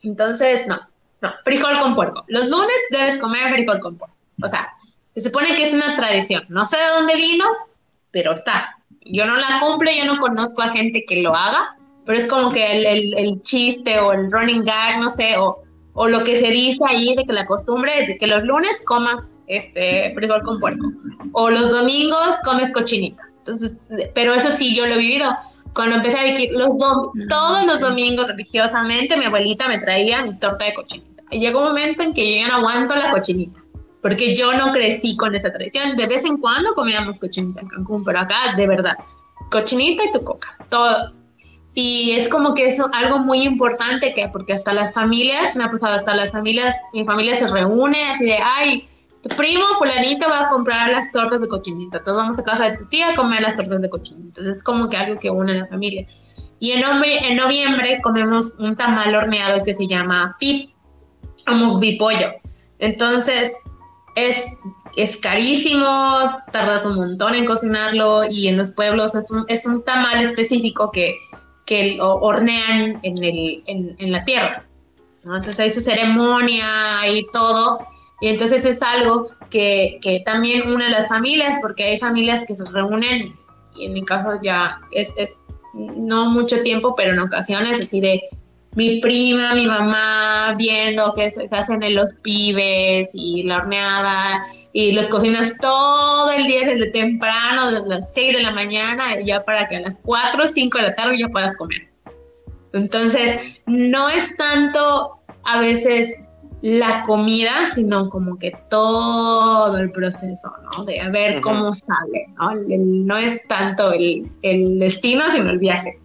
Entonces, no, no, frijol con puerco. Los lunes debes comer frijol con puerco. O sea, se supone que es una tradición. No sé de dónde vino, pero está. Yo no la cumplo, yo no conozco a gente que lo haga, pero es como que el, el, el chiste o el running gag, no sé, o, o lo que se dice ahí de que la costumbre es de que los lunes comas este frijol con puerco o los domingos comes cochinita. Entonces, pero eso sí yo lo he vivido. Cuando empecé a vivir los dom todos los domingos religiosamente mi abuelita me traía mi torta de cochinita. Y llegó un momento en que yo ya no aguanto la cochinita, porque yo no crecí con esa tradición. De vez en cuando comíamos cochinita en Cancún, pero acá de verdad, cochinita y tu coca, todos. Y es como que es algo muy importante que, porque hasta las familias, me ha pasado, hasta las familias, mi familia se reúne así de, ay, tu primo fulanito va a comprar las tortas de cochinita, todos vamos a casa de tu tía a comer las tortas de cochinita. Entonces es como que algo que une a la familia. Y en, en noviembre comemos un tamal horneado que se llama pip, como bipollo. Entonces es, es carísimo, tardas un montón en cocinarlo y en los pueblos es un, es un tamal específico que que lo hornean en, el, en, en la tierra. Entonces hay su ceremonia y todo. Y entonces es algo que, que, también une a las familias, porque hay familias que se reúnen, y en mi caso ya es, es no mucho tiempo, pero en ocasiones así de mi prima, mi mamá, viendo que se hacen en los pibes y la horneada y los cocinas todo el día desde temprano, desde las 6 de la mañana, ya para que a las 4 o 5 de la tarde ya puedas comer. Entonces, no es tanto a veces la comida, sino como que todo el proceso, ¿no? De a ver uh -huh. cómo sale, ¿no? El, no es tanto el, el destino, sino el viaje.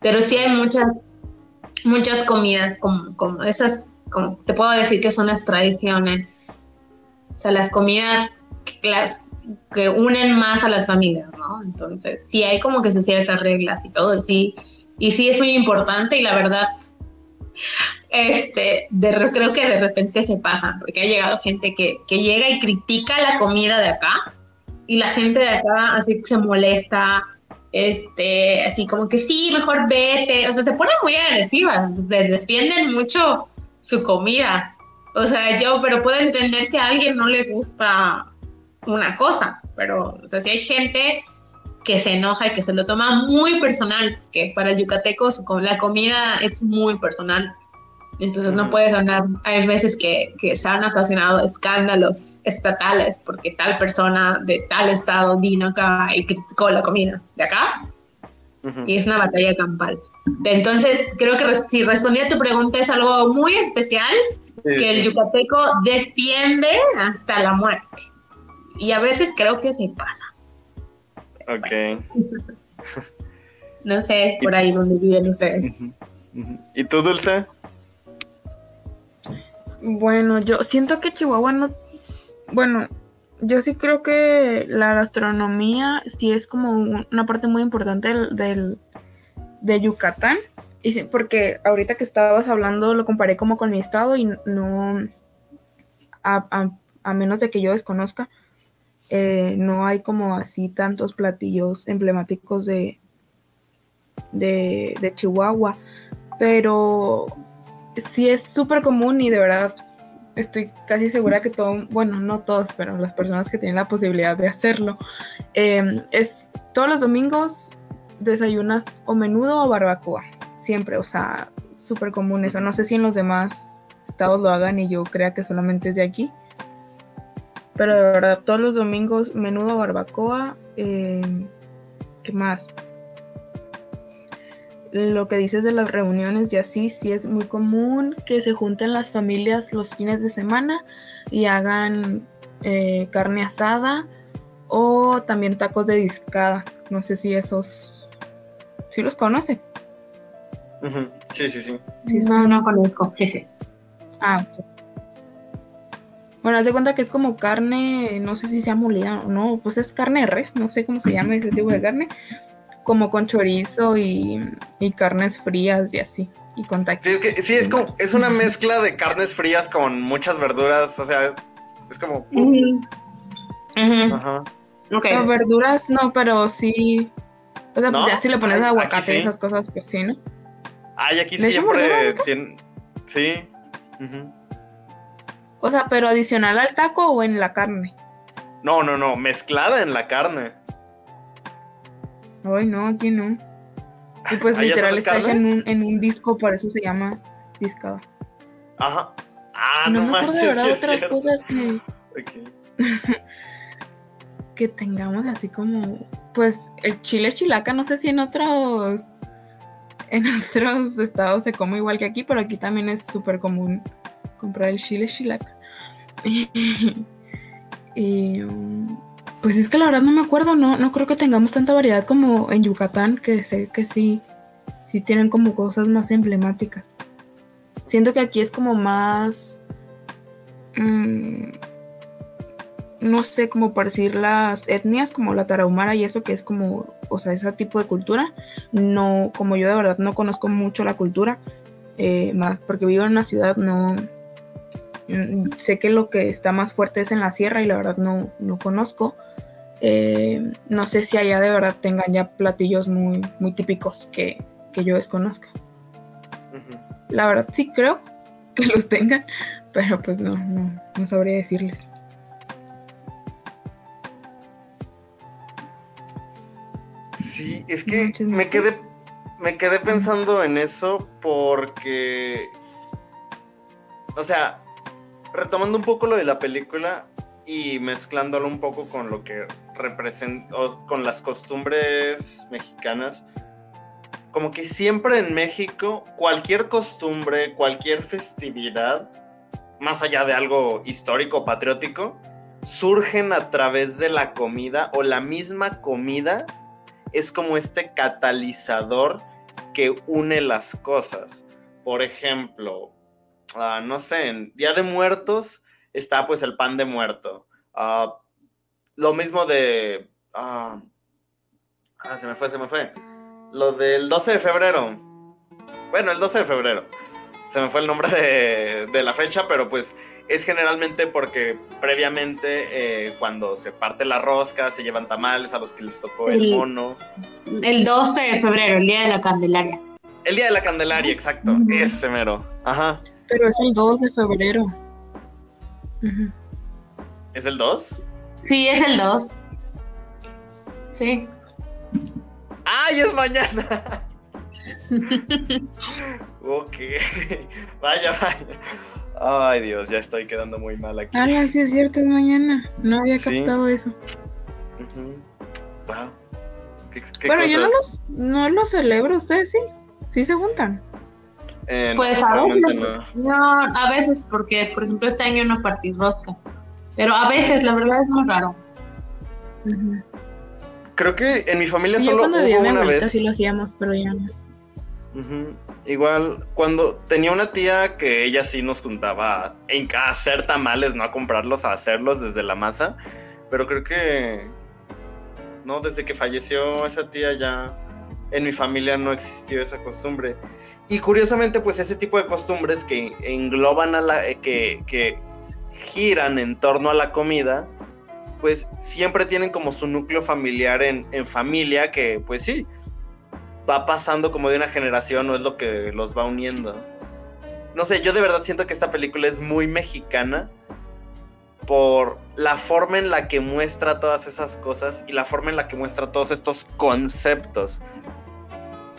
Pero sí hay muchas, muchas comidas como, como esas, como te puedo decir que son las tradiciones o sea, las comidas, las, que unen más a las familias, ¿no? Entonces, sí hay como que sus ciertas reglas y todo, sí, y sí es muy importante y la verdad, este, de, creo que de repente se pasan, porque ha llegado gente que, que llega y critica la comida de acá y la gente de acá así se molesta, este, así como que sí, mejor vete, o sea, se ponen muy agresivas, defienden mucho su comida. O sea, yo, pero puedo entender que a alguien no le gusta una cosa, pero, o sea, si hay gente que se enoja y que se lo toma muy personal, que para yucatecos la comida es muy personal. Entonces no puedes andar, hay veces que, que, se han ocasionado escándalos estatales porque tal persona de tal estado vino acá y criticó la comida de acá. Y es una batalla campal. Entonces creo que si respondí a tu pregunta es algo muy especial que el yucateco defiende hasta la muerte. Y a veces creo que se pasa. Ok. no sé, por ahí donde viven ustedes. ¿Y tú, Dulce? Bueno, yo siento que Chihuahua no. Bueno, yo sí creo que la gastronomía sí es como una parte muy importante del, de Yucatán. Y sí, porque ahorita que estabas hablando lo comparé como con mi estado y no. A, menos de que yo desconozca, eh, no hay como así tantos platillos emblemáticos de, de, de Chihuahua. Pero sí es súper común y de verdad estoy casi segura que todo, bueno, no todos, pero las personas que tienen la posibilidad de hacerlo, em, es todos los domingos desayunas o menudo o barbacoa, siempre, o sea, súper común eso. No sé si en los demás estados lo hagan y yo crea que solamente es de aquí. Pero de verdad, todos los domingos menudo o barbacoa. Em, ¿Qué más? Lo que dices de las reuniones y así, sí es muy común que se junten las familias los fines de semana y hagan eh, carne asada o también tacos de discada. No sé si esos, ¿sí los conocen? sí, sí, sí, No, no conozco. ah, Bueno, haz de cuenta que es como carne, no sé si sea molida o no, pues es carne de res, no sé cómo se llama ese tipo de carne, como con chorizo y, carnes frías y así. Y con Sí, es que sí, es como, es una mezcla de carnes frías con muchas verduras. O sea, es como. Ajá. verduras no, pero sí. O sea, pues ya si le pones aguacate y esas cosas, pues sí, ¿no? Ay, aquí siempre tiene. Sí. O sea, pero adicional al taco o en la carne. No, no, no, mezclada en la carne. Ay, no, aquí no. Y pues literal está en un, en un disco, por eso se llama discada. Ajá. Ah, no, no me acuerdo de verdad otras cosas que. que tengamos así como. Pues el chile chilaca, no sé si en otros. En otros estados se come igual que aquí, pero aquí también es súper común comprar el chile chilaca. y. Um, pues es que la verdad no me acuerdo, no, no creo que tengamos tanta variedad como en Yucatán, que sé que sí, sí tienen como cosas más emblemáticas. Siento que aquí es como más, mm, no sé, como decir las etnias, como la tarahumara y eso que es como, o sea, ese tipo de cultura. No, como yo de verdad no conozco mucho la cultura, eh, más porque vivo en una ciudad, no, mm, sé que lo que está más fuerte es en la sierra y la verdad no, no conozco. Eh, no sé si allá de verdad tengan ya platillos muy, muy típicos que, yo desconozca. La verdad sí creo que los tengan, pero pues no, no, no sabría decirles. Sí, es que me quedé, me quedé pensando en eso porque, o sea, retomando un poco lo de la película y mezclándolo un poco con lo que con las costumbres mexicanas, como que siempre en México, cualquier costumbre, cualquier festividad, más allá de algo histórico, patriótico, surgen a través de la comida o la misma comida es como este catalizador que une las cosas. Por ejemplo, ah, no sé, en Día de Muertos está pues el pan de muerto. Ah, lo mismo de... ah, ah, se me fue, se me fue. Lo del 12 de febrero. Bueno, el 12 de febrero. Se me fue el nombre de, de la fecha, pero pues es generalmente porque previamente eh, cuando se parte la rosca, se llevan tamales a los que les tocó el El- mono. El 12 de febrero, el día de la Candelaria. El día de la Candelaria, exacto. Ujú. Ese mero. Ajá. Pero es el 2 de febrero. ¿Es el 2? Sí, es el 2. Sí. ¡Ay, es mañana! ok. vaya, vaya. Ay, Dios, ya estoy quedando muy mal aquí. Ah, sí es cierto, es mañana. No había Sí. captado eso. Ujú. Wow. ¿Qué, qué Pero yo no los, no los celebro, ustedes sí. Sí se juntan. Eh, no, Pues a realmente veces. no. No, a veces, porque por ejemplo este año no partí rosca. Pero a veces, la verdad es muy raro. Creo que en mi familia Yo solo hubo una abuelita vez. sí lo hacíamos, pero ya no. Igual, cuando tenía una tía que ella sí nos juntaba a, en- a hacer tamales, no a comprarlos, a hacerlos desde la masa. Pero creo que. No, desde que falleció esa tía ya. En mi familia no existió esa costumbre. Y curiosamente, pues ese tipo de costumbres que engloban a la. eh, que, que giran en torno a la comida. Pues siempre tienen como su núcleo familiar en, familia que, pues sí, va pasando como de una generación o es lo que los va uniendo. No sé, yo de verdad siento que esta película es muy mexicana por la forma en la que muestra todas esas cosas y la forma en la que muestra todos estos conceptos.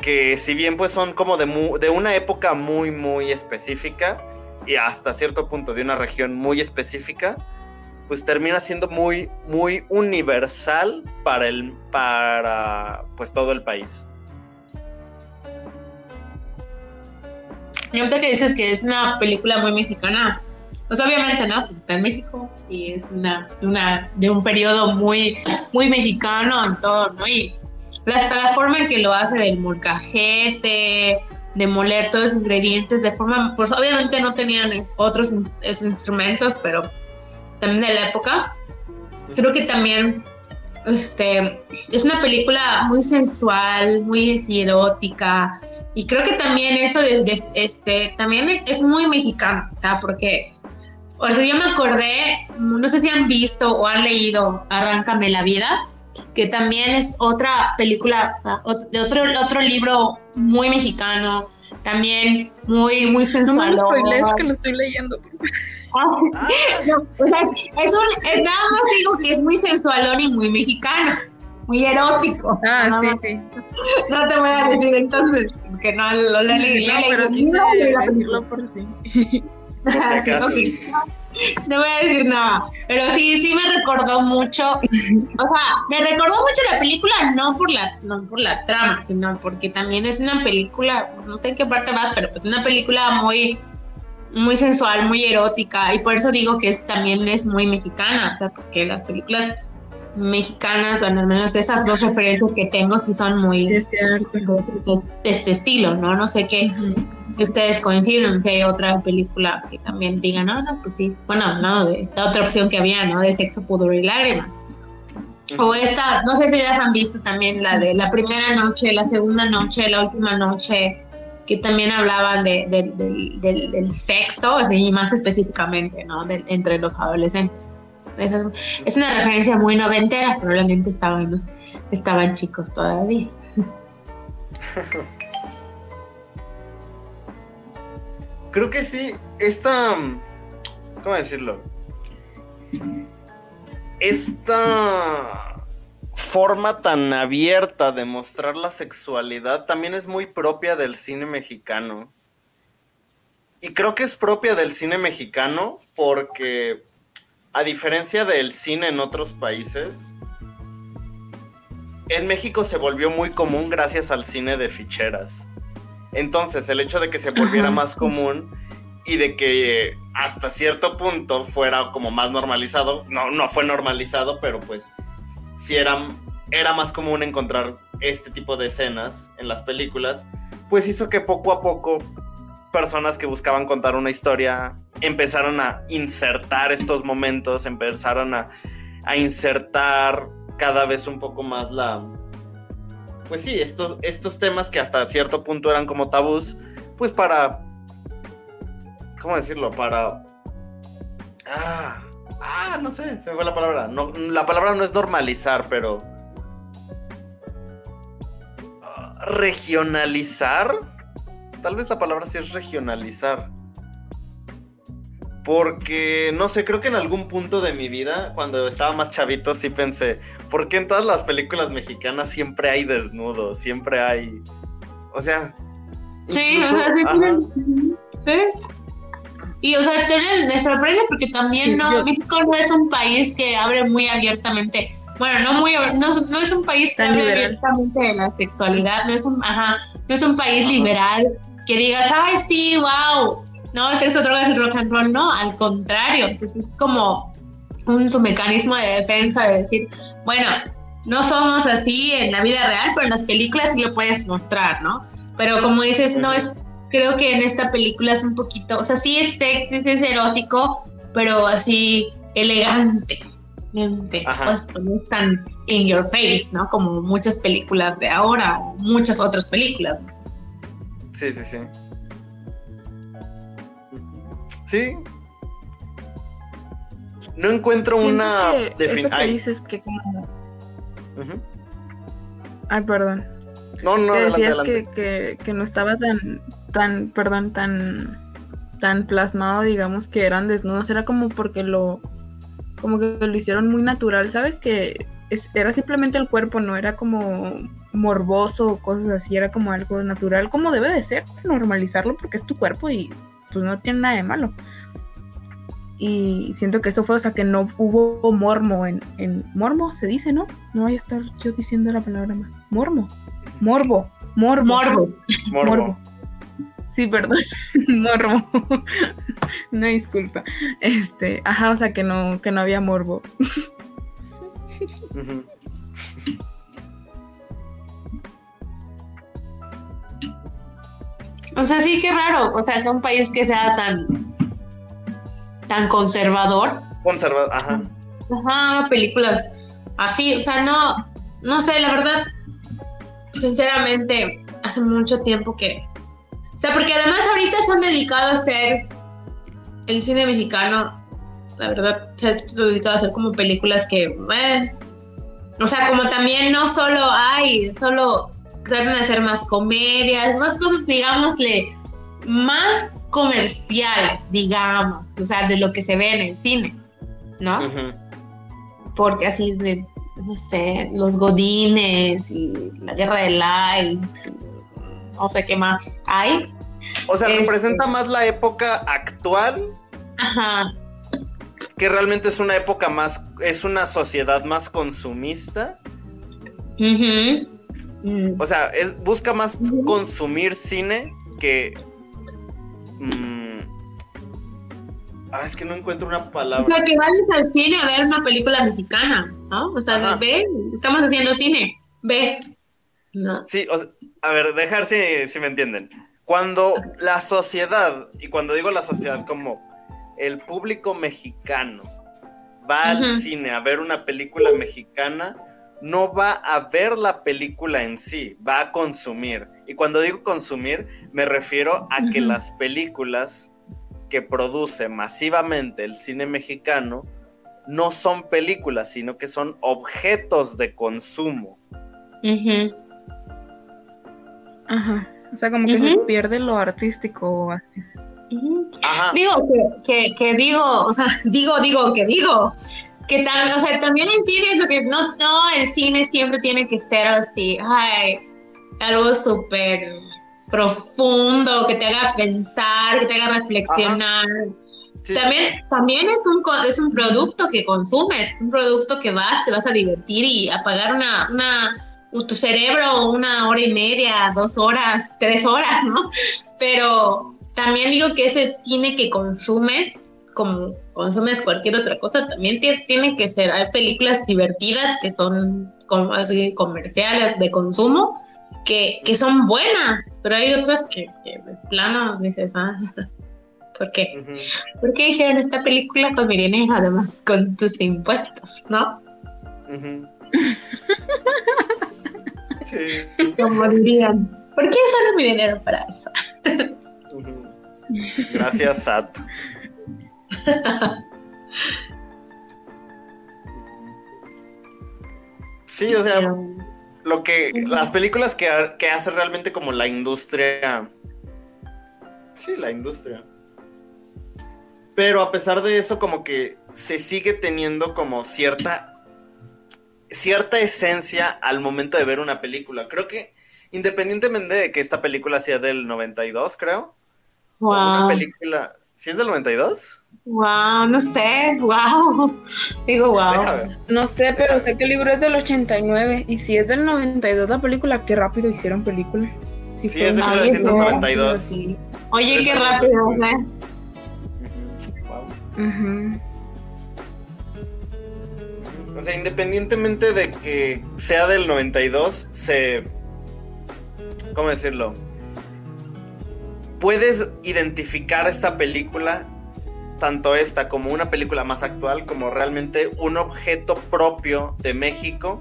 Que si bien pues son como de, de una época muy muy específica y hasta cierto punto de una región muy específica, pues termina siendo muy muy universal para el para pues todo el país. Y ahorita que dices que es una película muy mexicana, pues obviamente, ¿no? Está en México y es una, una de un periodo muy, muy mexicano en todo, ¿no? Y hasta la forma en que lo hace del molcajete, de moler todos los ingredientes de forma, pues obviamente no tenían otros in- instrumentos, pero también de la época. Creo que también este, es una película muy sensual, muy erótica, y creo que también eso de, de- este, también es muy mexicano, sea, porque, o sea, yo me acordé, no sé si han visto o han leído Arráncame la vida, que también es otra película, o sea, de otro, otro libro muy mexicano, también muy, muy No me sensual. lo que lo estoy leyendo. No, o sea, es, es un- es nada más digo que es muy sensualón y muy mexicano, muy erótico. Ah, Nada sí, más. sí. No te voy a decir entonces, porque no lo leí. No, pero quise decirlo por sí. Por si película. Sí. No voy a decir nada, pero sí, sí me recordó mucho, o sea, me recordó mucho la película, no por la, no por la trama, sino porque también es una película, no sé en qué parte vas, pero pues una película muy, muy sensual, muy erótica, y por eso digo que es, también es muy mexicana, o sea, porque las películas mexicanas, bueno, al menos esas dos referencias que tengo, sí son muy Sí, es cierto. de este, de estilo, ¿no? No sé qué, si ustedes coinciden, si hay otra película que también digan, no, no, pues sí, bueno, no, de la otra opción que había, ¿no? De sexo, pudor y lágrimas. O esta, no sé si las han visto también, la de la primera noche, la segunda noche, la última noche, que también hablaban de, del- del- del- del sexo, y más específicamente, ¿no? Entre los adolescentes. Es, una referencia muy noventera, probablemente estaban chicos todavía. Creo que sí, esta. ¿Cómo decirlo? Esta forma tan abierta de mostrar la sexualidad también es muy propia del cine mexicano. Y creo que es propia del cine mexicano porque, a diferencia del cine en otros países, en México se volvió muy común gracias al cine de ficheras. Entonces, el hecho de que se volviera Ajá, más común y de que hasta cierto punto fuera como más normalizado, no, no fue normalizado, pero pues sí era, era más común encontrar este tipo de escenas en las películas, pues hizo que poco a poco personas que buscaban contar una historia empezaron a insertar estos momentos, empezaron a a insertar cada vez un poco más la... Pues sí, estos, estos temas que hasta cierto punto eran como tabús, pues para... ¿Cómo decirlo? Para... Ah, ah, no sé, se me fue la palabra. No, la palabra no es normalizar, pero... ah, regionalizar. Tal vez la palabra sí es regionalizar. Porque, no sé, creo que en algún punto de mi vida, cuando estaba más chavito, sí pensé, ¿por qué en todas las películas mexicanas siempre hay desnudos? Siempre hay... O sea... Sí, incluso- o sea, sí. Y, o sea, te- me sorprende porque también Sí, no, yo- México no es un país que abre muy abiertamente. Bueno, no muy, no, no es un país que Tan abiertamente de la sexualidad, no es un, ajá, no es un país Ajá. liberal que digas, ay, sí, wow, no, sexo, drogas y rock and roll, no, al contrario, entonces es como un su mecanismo de defensa de decir, bueno, no somos así en la vida real, pero en las películas sí lo puedes mostrar, ¿no? Pero como dices, no es, creo que en esta película es un poquito, o sea, sí es sexy, sí es erótico, pero así elegante. Ajá. Pues no es tan in your face, ¿no? Como muchas películas de ahora, o muchas otras películas. Sí, sí, sí. Sí. No encuentro Siento una que defin- Eso que Ay, dices que como... ujú. Ay, perdón. No, no, adelante, decías adelante. que, que, que no estaba tan, tan, perdón, tan, tan plasmado, digamos, que eran desnudos. Era como porque lo, como que lo hicieron muy natural, ¿sabes? Que es- era simplemente el cuerpo, no era como morboso o cosas así, era como algo natural, como debe de ser, normalizarlo porque es tu cuerpo y pues no tiene nada de malo. Y siento que eso fue, o sea, que no hubo mormo en, en mormo, se dice, ¿no? No voy a estar yo diciendo la palabra más. Mormo. Morbo. Morbo. Morbo. Morbo. Morbo. Sí, perdón. Morbo. Una disculpa. Este, ajá, o sea que no, que no había morbo. Ujú. O sea, sí, qué raro. O sea, que un país que sea tan, tan conservador, Conserva, ajá. ajá, películas así. O sea, no, no sé, la verdad, sinceramente, hace mucho tiempo que. O sea, porque además ahorita se han dedicado a hacer el cine mexicano. La verdad, se ha dedicado a hacer como películas que. eh, o sea, como también no solo hay, solo tratan de hacer más comedias, más cosas, digámosle, más comerciales, digamos, o sea, de lo que se ve en el cine, ¿no? Ujú. Porque así de, no sé, los godines y la guerra de likes, y no sé qué más hay. O sea, Este- representa más la época actual Ajá, que realmente es una época más, es una sociedad más consumista. ujú, mm, O sea, es- busca más consumir cine que... mm, ah, es que no encuentro una O palabra. sea, que vayas al cine a ver una película mexicana, ¿no? O sea, Ajá. ve, estamos haciendo cine, ve. No. Sí, o sea, a ver, dejar si, si me entienden. Cuando la sociedad, y cuando digo la sociedad como el público mexicano va al cine a ver una película mexicana, no va a ver la película en sí, va a consumir. Y cuando digo consumir, me refiero a que las películas que produce masivamente el cine mexicano no son películas, sino que son objetos de consumo. Ujú. Ajá. O sea, como que se pierde lo artístico o así. Ajá. Digo que, que, que digo, o sea, digo, digo, que digo. Que también, o sea, también el cine es lo que no, no, el cine siempre tiene que ser así, ay, algo súper profundo, que te haga pensar, que te haga reflexionar. Sí, También, también es un es un producto que consumes, es un producto que vas, te vas a divertir y apagar una, una tu cerebro una hora y media, dos horas, tres horas, ¿no? Pero también digo que ese cine que consumes, como consumes cualquier otra cosa, también tie- tiene que ser. Hay películas divertidas que son como así comerciales de consumo, que, que son buenas, pero hay otras que, que de plano dices, ah, ¿Por qué? Ujú, ¿Por qué hicieron esta película con mi dinero, además, con tus impuestos, no? Sí. Como dirían, ¿por qué usaron mi dinero para eso? Gracias, Sat. Sí, o sea, lo que las películas que, que hace realmente como la industria. Sí la industria. Pero a pesar de eso como que se sigue teniendo como cierta cierta esencia al momento de ver una película. Creo que independientemente de que esta película sea del 92 creo o una Wow, película ¿sí es del 92? wow, no sé, wow. Digo, wow. No sé, pero sé que el libro es del 89 y si es del 92 la película, qué rápido hicieron película. Sí, es de muy 1992. rápido, sí. Oye, qué rápido. ¿eh? Wow. O sea, independientemente de que sea del 92, se... ¿Cómo decirlo? Puedes identificar esta película, tanto esta como una película más actual, como realmente un objeto propio de México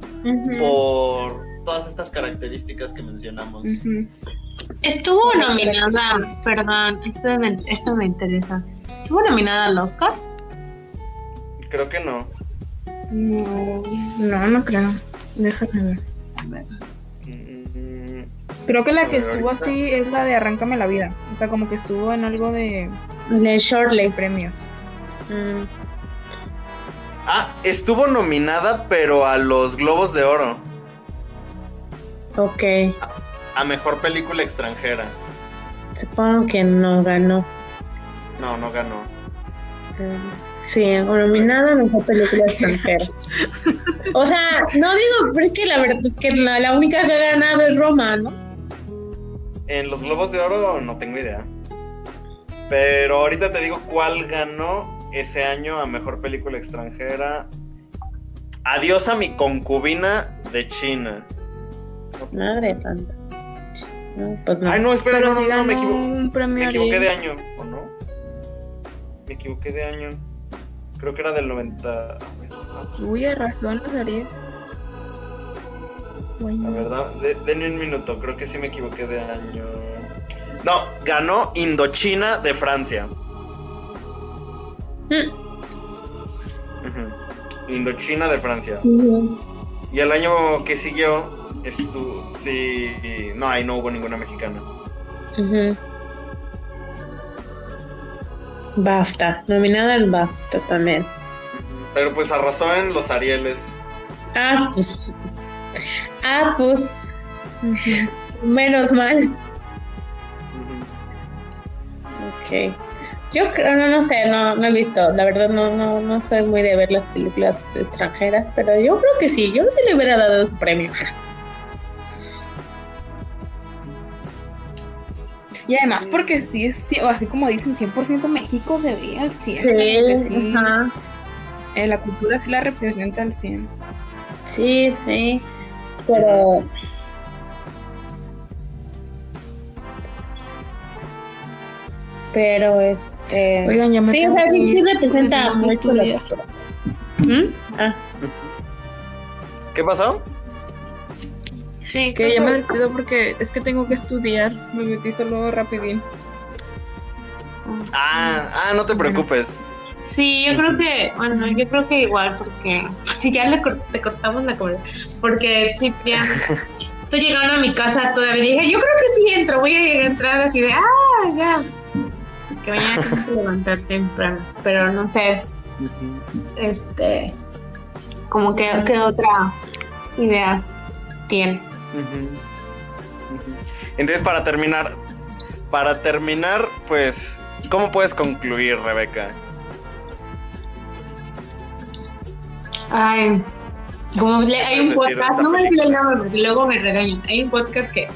por todas estas características que mencionamos. Estuvo nominada, perdón, eso me, eso me interesa. ¿Estuvo nominada al Oscar? Creo que no. No, no, no creo. Déjame ver. Creo que la que estuvo ahorita. así es la de Arráncame la vida. O sea, como que estuvo en algo de De Shortlist. premios. Mm. Ah, estuvo nominada, pero a los Globos de Oro, Ok, a Mejor Película Extranjera. supongo que no ganó. No, no ganó. Mm, Sí, nominada a mejor película extranjera. O sea, no digo, pero es que la verdad es que la, la única que ha ganado es Roma, ¿no? En los Globos de Oro no tengo idea. Pero ahorita te digo cuál ganó ese año a Mejor Película Extranjera. Adiós a mi concubina de China. Madre santa. No, pues no. Ay, no, espera, no, no, no, me ganó equivoqué. un premio Me equivoqué de año, ¿o no? Me equivoqué de año. Creo que era del 90. Uy, arrasó en los Ariel. Bueno. La verdad, de- denme un minuto, creo que sí me equivoqué de año. No, ganó Indochina de Francia. Mm. Indochina de Francia. Y el año que siguió, estu- sí, no, ahí no hubo ninguna mexicana. Ujú. BAFTA, nominada al BAFTA también. Pero pues arrasó en los Arieles. Ah, pues. Ah, pues. Menos mal. Ok. Yo creo, no, no sé, no, no he visto. La verdad, no, no, no soy muy de ver las películas extranjeras, pero yo creo que sí. Yo sí le hubiera dado su premio. Y además porque sí es, así como dicen, 100% México se ve al 100. Sí, sí, ajá. eh, la cultura sí la representa al 100. Sí, sí. Pero. Pero este. Oigan, ya me sí, o sea, sí, representa mucho la cultura. ¿Mm? Ah, ¿Qué pasó? sí, Que ya me despido porque es que tengo que estudiar. Me metí solo rapidín. Ah, ah, no te preocupes. Sí, yo creo que, bueno, yo creo que igual, porque ya le te cortamos la conversación. Porque sí, ya. Estoy llegando a mi casa todavía. Dije, yo creo que sí entro. Voy a entrar así de, ah, ya. Que mañana tengo que levantar temprano. Pero no sé, este. Como que, ¿qué otra idea tienes? Entonces, para terminar, para terminar, pues, ¿cómo puedes concluir, Rebeca? Ay, como le- hay un podcast, no me digo el nombre porque luego me regañan. Hay un podcast que,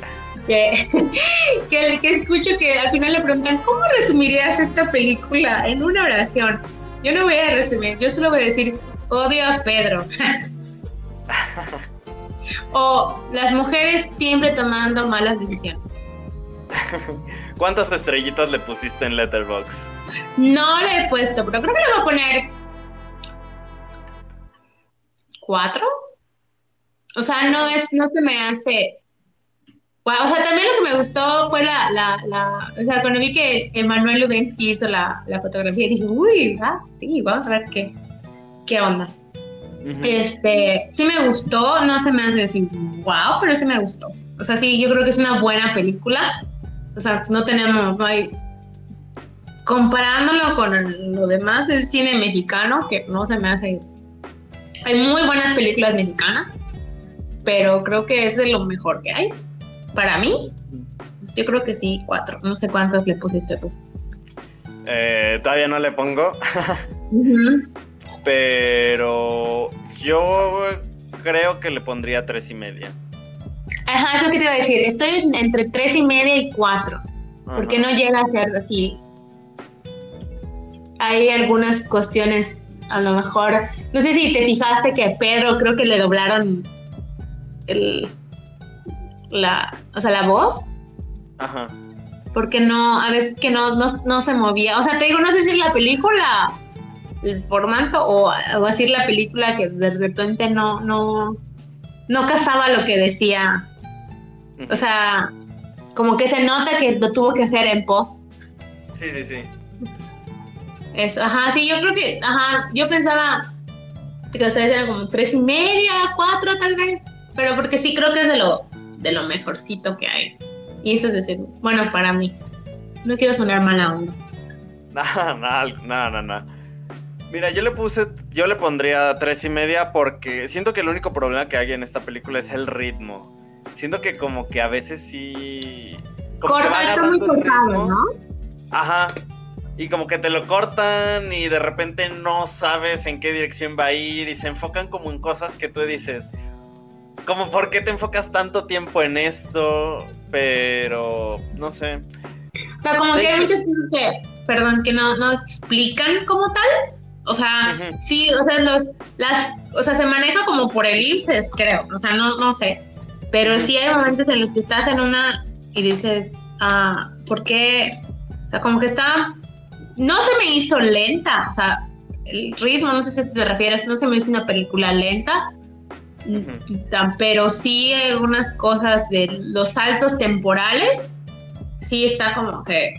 que, que, que escucho que al final le preguntan, ¿cómo resumirías esta película en una oración? Yo no voy a resumir, yo solo voy a decir, odio a Pedro. o las mujeres siempre tomando malas decisiones. ¿Cuántas estrellitas le pusiste en Letterboxd? No le he puesto, pero creo que le voy a poner cuatro. O sea, no es, no se me hace. O sea, también lo que me gustó fue la, la, la, o sea, cuando vi que Emanuel Lubensky hizo la, la fotografía, dije, uy, ah, sí, vamos a ver qué, qué onda. Ujú. Este, sí me gustó, no se me hace decir, wow, pero sí me gustó. O sea, sí, yo creo que es una buena película. O sea, no tenemos, no hay. Comparándolo con el- lo demás del cine mexicano, que no se me hace. Hay muy buenas películas mexicanas, pero creo que es de lo mejor que hay. Para mí, pues yo creo que sí, cuatro. No sé cuántas le pusiste tú. Eh, todavía no le pongo, pero yo creo que le pondría tres y media. Ajá, eso que te iba a decir. Estoy en- entre tres y media y cuatro. porque Ajá. no llega a ser así. Hay algunas cuestiones, a lo mejor, no sé si te fijaste que Pedro creo que le doblaron el, la, o sea, la voz, Ajá. porque no, a veces que no, no, no se movía. O sea, te digo, no sé si es la película, el formato, o, o así la película que de repente no, no, no casaba lo que decía. O sea, como que se nota que lo tuvo que hacer en post. Sí, sí, sí. Eso, ajá, sí, yo creo que, ajá, yo pensaba que ustedes eran como tres y media, cuatro tal vez, pero porque sí creo que es de lo, de lo mejorcito que hay. Y eso es decir, bueno, para mí. No quiero sonar mala onda. No, no, no, no. Mira, yo le puse, yo le pondría tres y media porque siento que el único problema que hay en esta película es el ritmo. Siento que como que a veces sí... como que va Corta, está muy cortado. ¿no? Ajá. Y como que te lo cortan y de repente no sabes en qué dirección va a ir y se enfocan como en cosas que tú dices, como por qué te enfocas tanto tiempo en esto, pero no sé. O sea, como De que hay muchas cosas que, perdón, que no, no explican como tal. O sea, sí, o sea, los, las, o sea, se maneja como por elipses, creo. O sea, no, no sé. Pero sí hay momentos en los que estás en una y dices, ah, ¿por qué? O sea, como que está, no se me hizo lenta. O sea, el ritmo, no sé si a eso no se me hizo una película lenta. Pero sí algunas cosas de los saltos temporales, sí está como que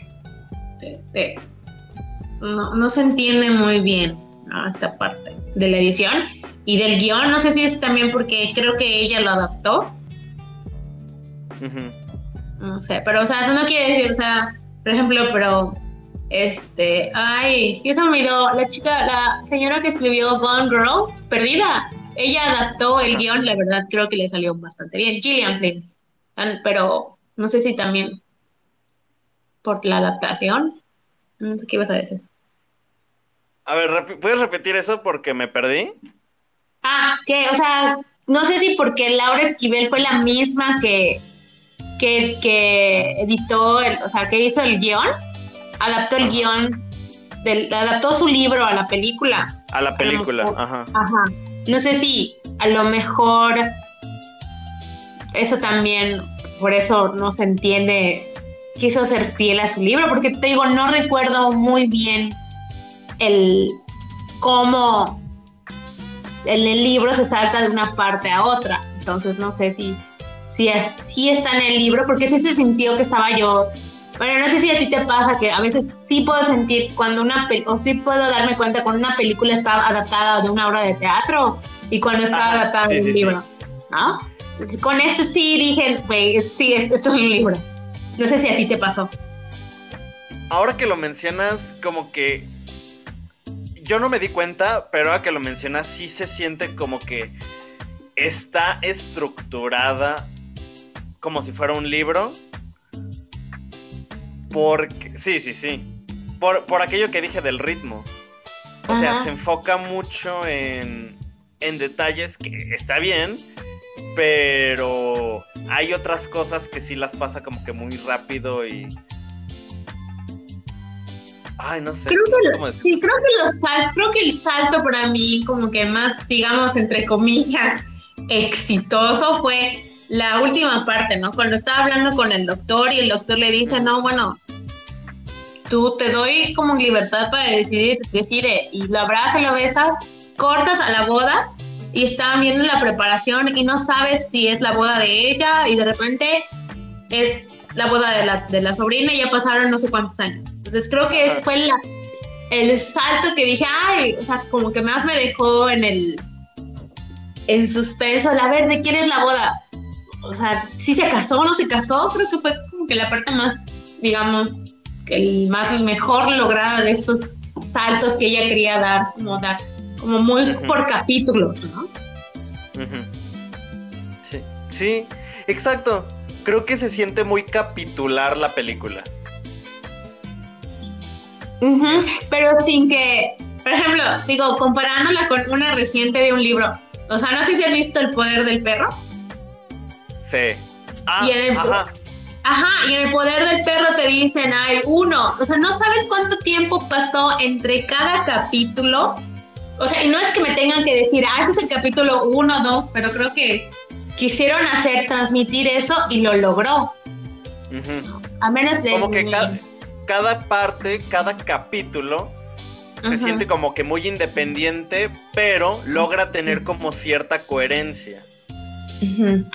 te- te- no, no se entiende muy bien ¿no? esta parte de la edición y del guion. No sé si es también porque creo que ella lo adaptó, no sé, pero o sea, eso no quiere decir, o sea, por ejemplo, pero este, ay, sí se me olvidó, la chica, la señora que escribió Gone Girl, perdida, ella adaptó el guion, la verdad creo que le salió bastante bien, Gillian Flynn, pero no sé si también por la adaptación, no sé qué ibas a decir. A ver, ¿puedes repetir eso porque me perdí? Ah, que, o sea, no sé si porque Laura Esquivel fue la misma que, que, que editó, el, o sea, que hizo el guion, adaptó el guion, del, adaptó su libro a la película. A la película, mejor. ajá. Ajá. No sé si a lo mejor eso también, por eso no se entiende, quiso ser fiel a su libro, porque te digo, no recuerdo muy bien el cómo en el libro se salta de una parte a otra. Entonces no sé si, si así está en el libro, porque sí se sintió que estaba yo. Bueno, no sé si a ti te pasa que a veces sí puedo sentir cuando una o sí puedo darme cuenta cuando una película está adaptada de una obra de teatro y cuando está Ajá, adaptada sí, de un sí, sí. libro, ¿no? Entonces, con esto sí dije, güey, sí, es- esto es un libro. No sé si a ti te pasó. Ahora que lo mencionas, como que yo no me di cuenta, pero ahora que lo mencionas, sí se siente como que está estructurada como si fuera un libro. Porque, sí, sí, sí. Por, por aquello que dije del ritmo. O sea, se enfoca mucho en, en detalles que está bien, pero hay otras cosas que sí las pasa como que muy rápido y... Ay, no sé. Creo no sé que, cómo decir. sí, creo que los sal- creo que el salto para mí, como que más, digamos, entre comillas, exitoso fue la última parte, ¿no? Cuando estaba hablando con el doctor y el doctor le dice, no, bueno, tú te doy como libertad para decidir, decir, eh, y lo abrazas, lo besas, cortas a la boda y estaban viendo la preparación y no sabes si es la boda de ella y de repente es la boda de la, de la sobrina y ya pasaron no sé cuántos años. Entonces creo que ese fue el salto que dije, ay, o sea, como que más me dejó en el en suspenso, a ver, ¿de quién es la boda? O sea, si se casó o no se casó, creo que fue como que la parte más, digamos, el más mejor lograda de estos saltos que ella quería dar, como dar, como muy por capítulos, ¿no? Sí, sí, exacto. Creo que se siente muy capitular la película. Pero sin que, por ejemplo, digo, comparándola con una reciente de un libro, o sea, no sé si has visto El Poder del Perro. Sí. Ah, y en el, ajá. Ajá, y en el poder del perro te dicen, hay uno. O sea, no sabes cuánto tiempo pasó entre cada capítulo. O sea, y no es que me tengan que decir, ah, ese es el capítulo uno, dos, pero creo que quisieron hacer, transmitir eso y lo logró. A menos de. Como que cada, parte, cada capítulo se siente como que muy independiente, pero logra tener como cierta coherencia.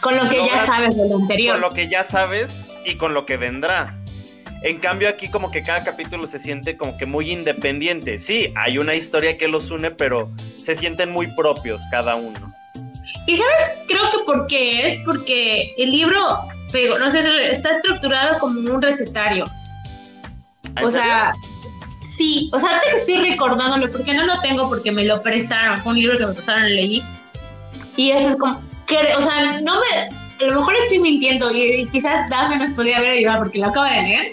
Con lo que ya sabes de lo anterior. Con lo que ya sabes y con lo que vendrá. En cambio aquí como que cada capítulo se siente como que muy independiente. Sí, hay una historia que los une, pero se sienten muy propios cada uno. Y sabes, creo que porque es porque el libro, digo, no sé, está estructurado como un recetario. O sea, sí, o sea, ahorita que estoy recordándolo, porque no lo tengo porque me lo prestaron, fue un libro que me pasaron y leí. Y eso es como, o sea, no me, a lo mejor estoy mintiendo y, quizás Dafne nos podría haber ayudado porque lo acaba de leer,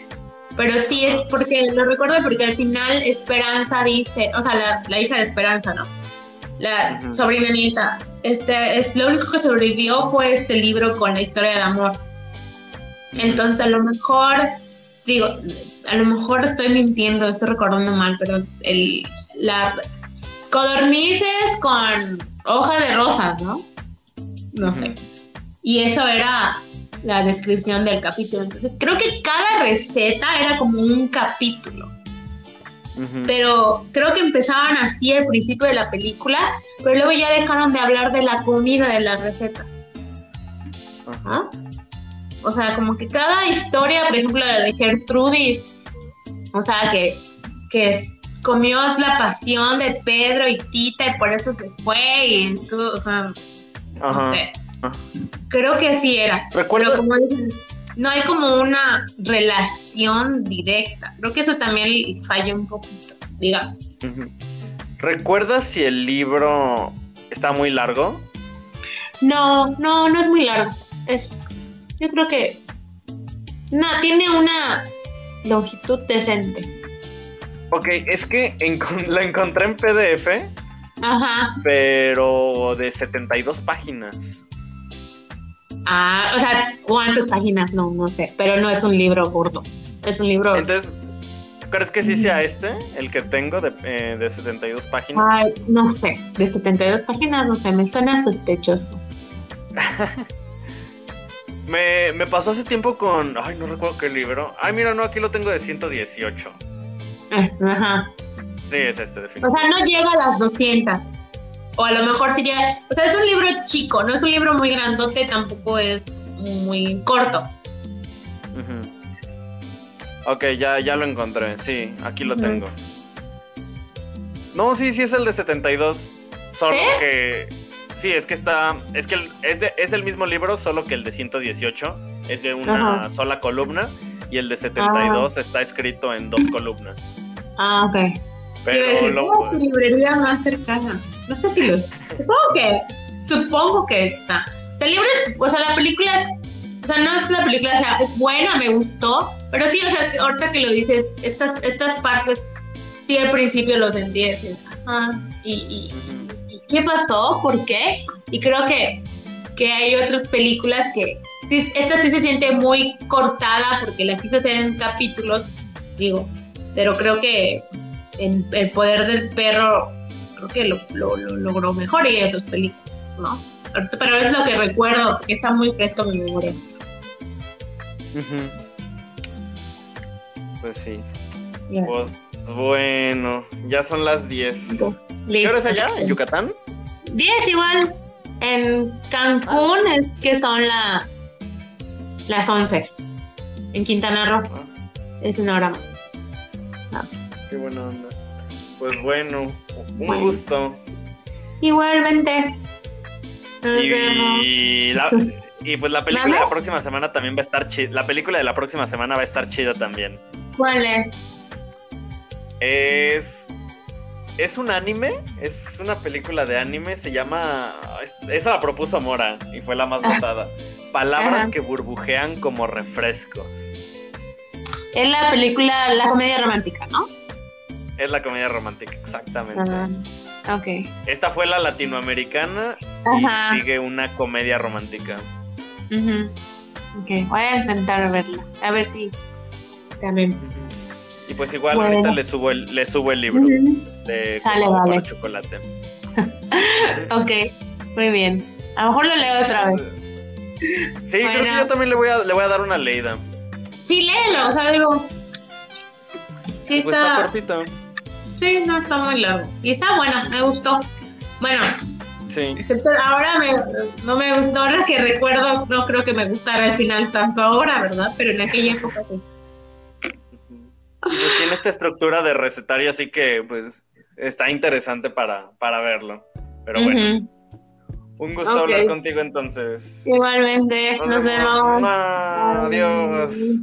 pero sí es porque lo recuerdo porque al final Esperanza dice, o sea, la, hija de Esperanza, ¿no? La sobrina nieta, este, es, lo único que sobrevivió fue este libro con la historia de amor. Entonces, a lo mejor, digo, a lo mejor estoy mintiendo, estoy recordando mal, pero el, la codornices con hoja de rosas, ¿no? No sé. Y eso era la descripción del capítulo. Entonces, creo que cada receta era como un capítulo. Pero creo que empezaban así al principio de la película, pero luego ya dejaron de hablar de la comida de las recetas. O sea, como que cada historia, por ejemplo, la de Gertrudis, o sea, que, que comió la pasión de Pedro y Tita y por eso se fue y todo, o sea, no sé. Creo que así era. Recuerdo. no hay como una relación directa. Creo que eso también falla un poquito, digamos. ¿Recuerdas si el libro está muy largo? No, no, no es muy largo. Es, yo creo que, no, tiene una longitud decente. Ok, es que la encontré en PDF Ajá. Pero de 72 páginas. Ah, o sea, ¿cuántas páginas? No, no sé, pero no es un libro gordo. Es un libro. Entonces, ¿crees que sí sea este, el que tengo de, eh, de 72 páginas? Ay, no sé, de 72 páginas, no sé, me suena sospechoso. me, me pasó hace tiempo con. Ay, no recuerdo qué libro. Ay, mira, no, aquí lo tengo de 118. Ajá. Sí, es este, definitivamente. O sea, no llega a las 200. O a lo mejor sería. O sea, es un libro chico, no es un libro muy grandote, tampoco es muy corto. Ok, ya, ya lo encontré. Sí, aquí lo tengo. No, sí, sí es el de 72. Solo que. Sí, es que está. Es que es, es el mismo libro, solo que el de 118 es de una sola columna. Y el de 72 ah. está escrito en dos columnas. Ah, ok. Pero lo... librería más cercana. No sé si los. supongo que. Supongo que está. O sea, el libro es, O sea, la película. O sea, no es la película, o sea, es buena, me gustó. Pero sí, o sea, ahorita que lo dices, estas, estas partes, sí al principio lo sentí decir, ajá, y, y, ¿qué pasó? ¿Por qué? Y creo que, que hay otras películas que, sí, esta sí se siente muy cortada porque la quise hacer en capítulos, digo, pero creo que el poder del perro creo que lo, logró mejor y hay otras películas, ¿no? pero es lo que recuerdo, que está muy fresco en mi memoria. Pues sí. Yes. Pues bueno, ya son las 10. ¿Qué hora es allá? ¿En Yucatán? 10 igual. En Cancún es que son las las 11. En Quintana Roo Ah, es una hora más. qué buena onda. Pues bueno, un Bueno. gusto. Igualmente. Nos vemos. Y, la- y pues la película de la próxima semana también va a estar chida. La película de la próxima semana va a estar chida también. ¿Cuál es? Es. Es un anime, es una película de anime, se llama. es- Esa la propuso Mora y fue la más Ah. votada. Palabras Ajá. que burbujean como refrescos. Es la película, la comedia romántica, ¿no? Es la comedia romántica, exactamente. Ok. Esta fue la latinoamericana Ajá. y sigue una comedia romántica. ujú. Ok, voy a intentar verla. A ver si también. Y pues igual Bueno. ahorita le subo el, le subo el libro de Sale, vale. para chocolate. Ok, muy bien. A lo mejor lo leo otra vez. Sí, creo que yo también le voy a, le voy a dar una leída. Sí, léelo, o sea, digo. Sí, Pues está está. cortito. Sí, no está muy largo. Y está bueno, me gustó. Bueno, Sí. excepto ahora me, no me gustó, ahora que recuerdo, no creo que me gustara al final tanto ahora, ¿verdad? Pero en aquella época sí. Pues tiene esta estructura de recetario, así que pues está interesante para, para verlo. Pero bueno, un gusto hablar contigo entonces. Igualmente, nos vemos. Adiós.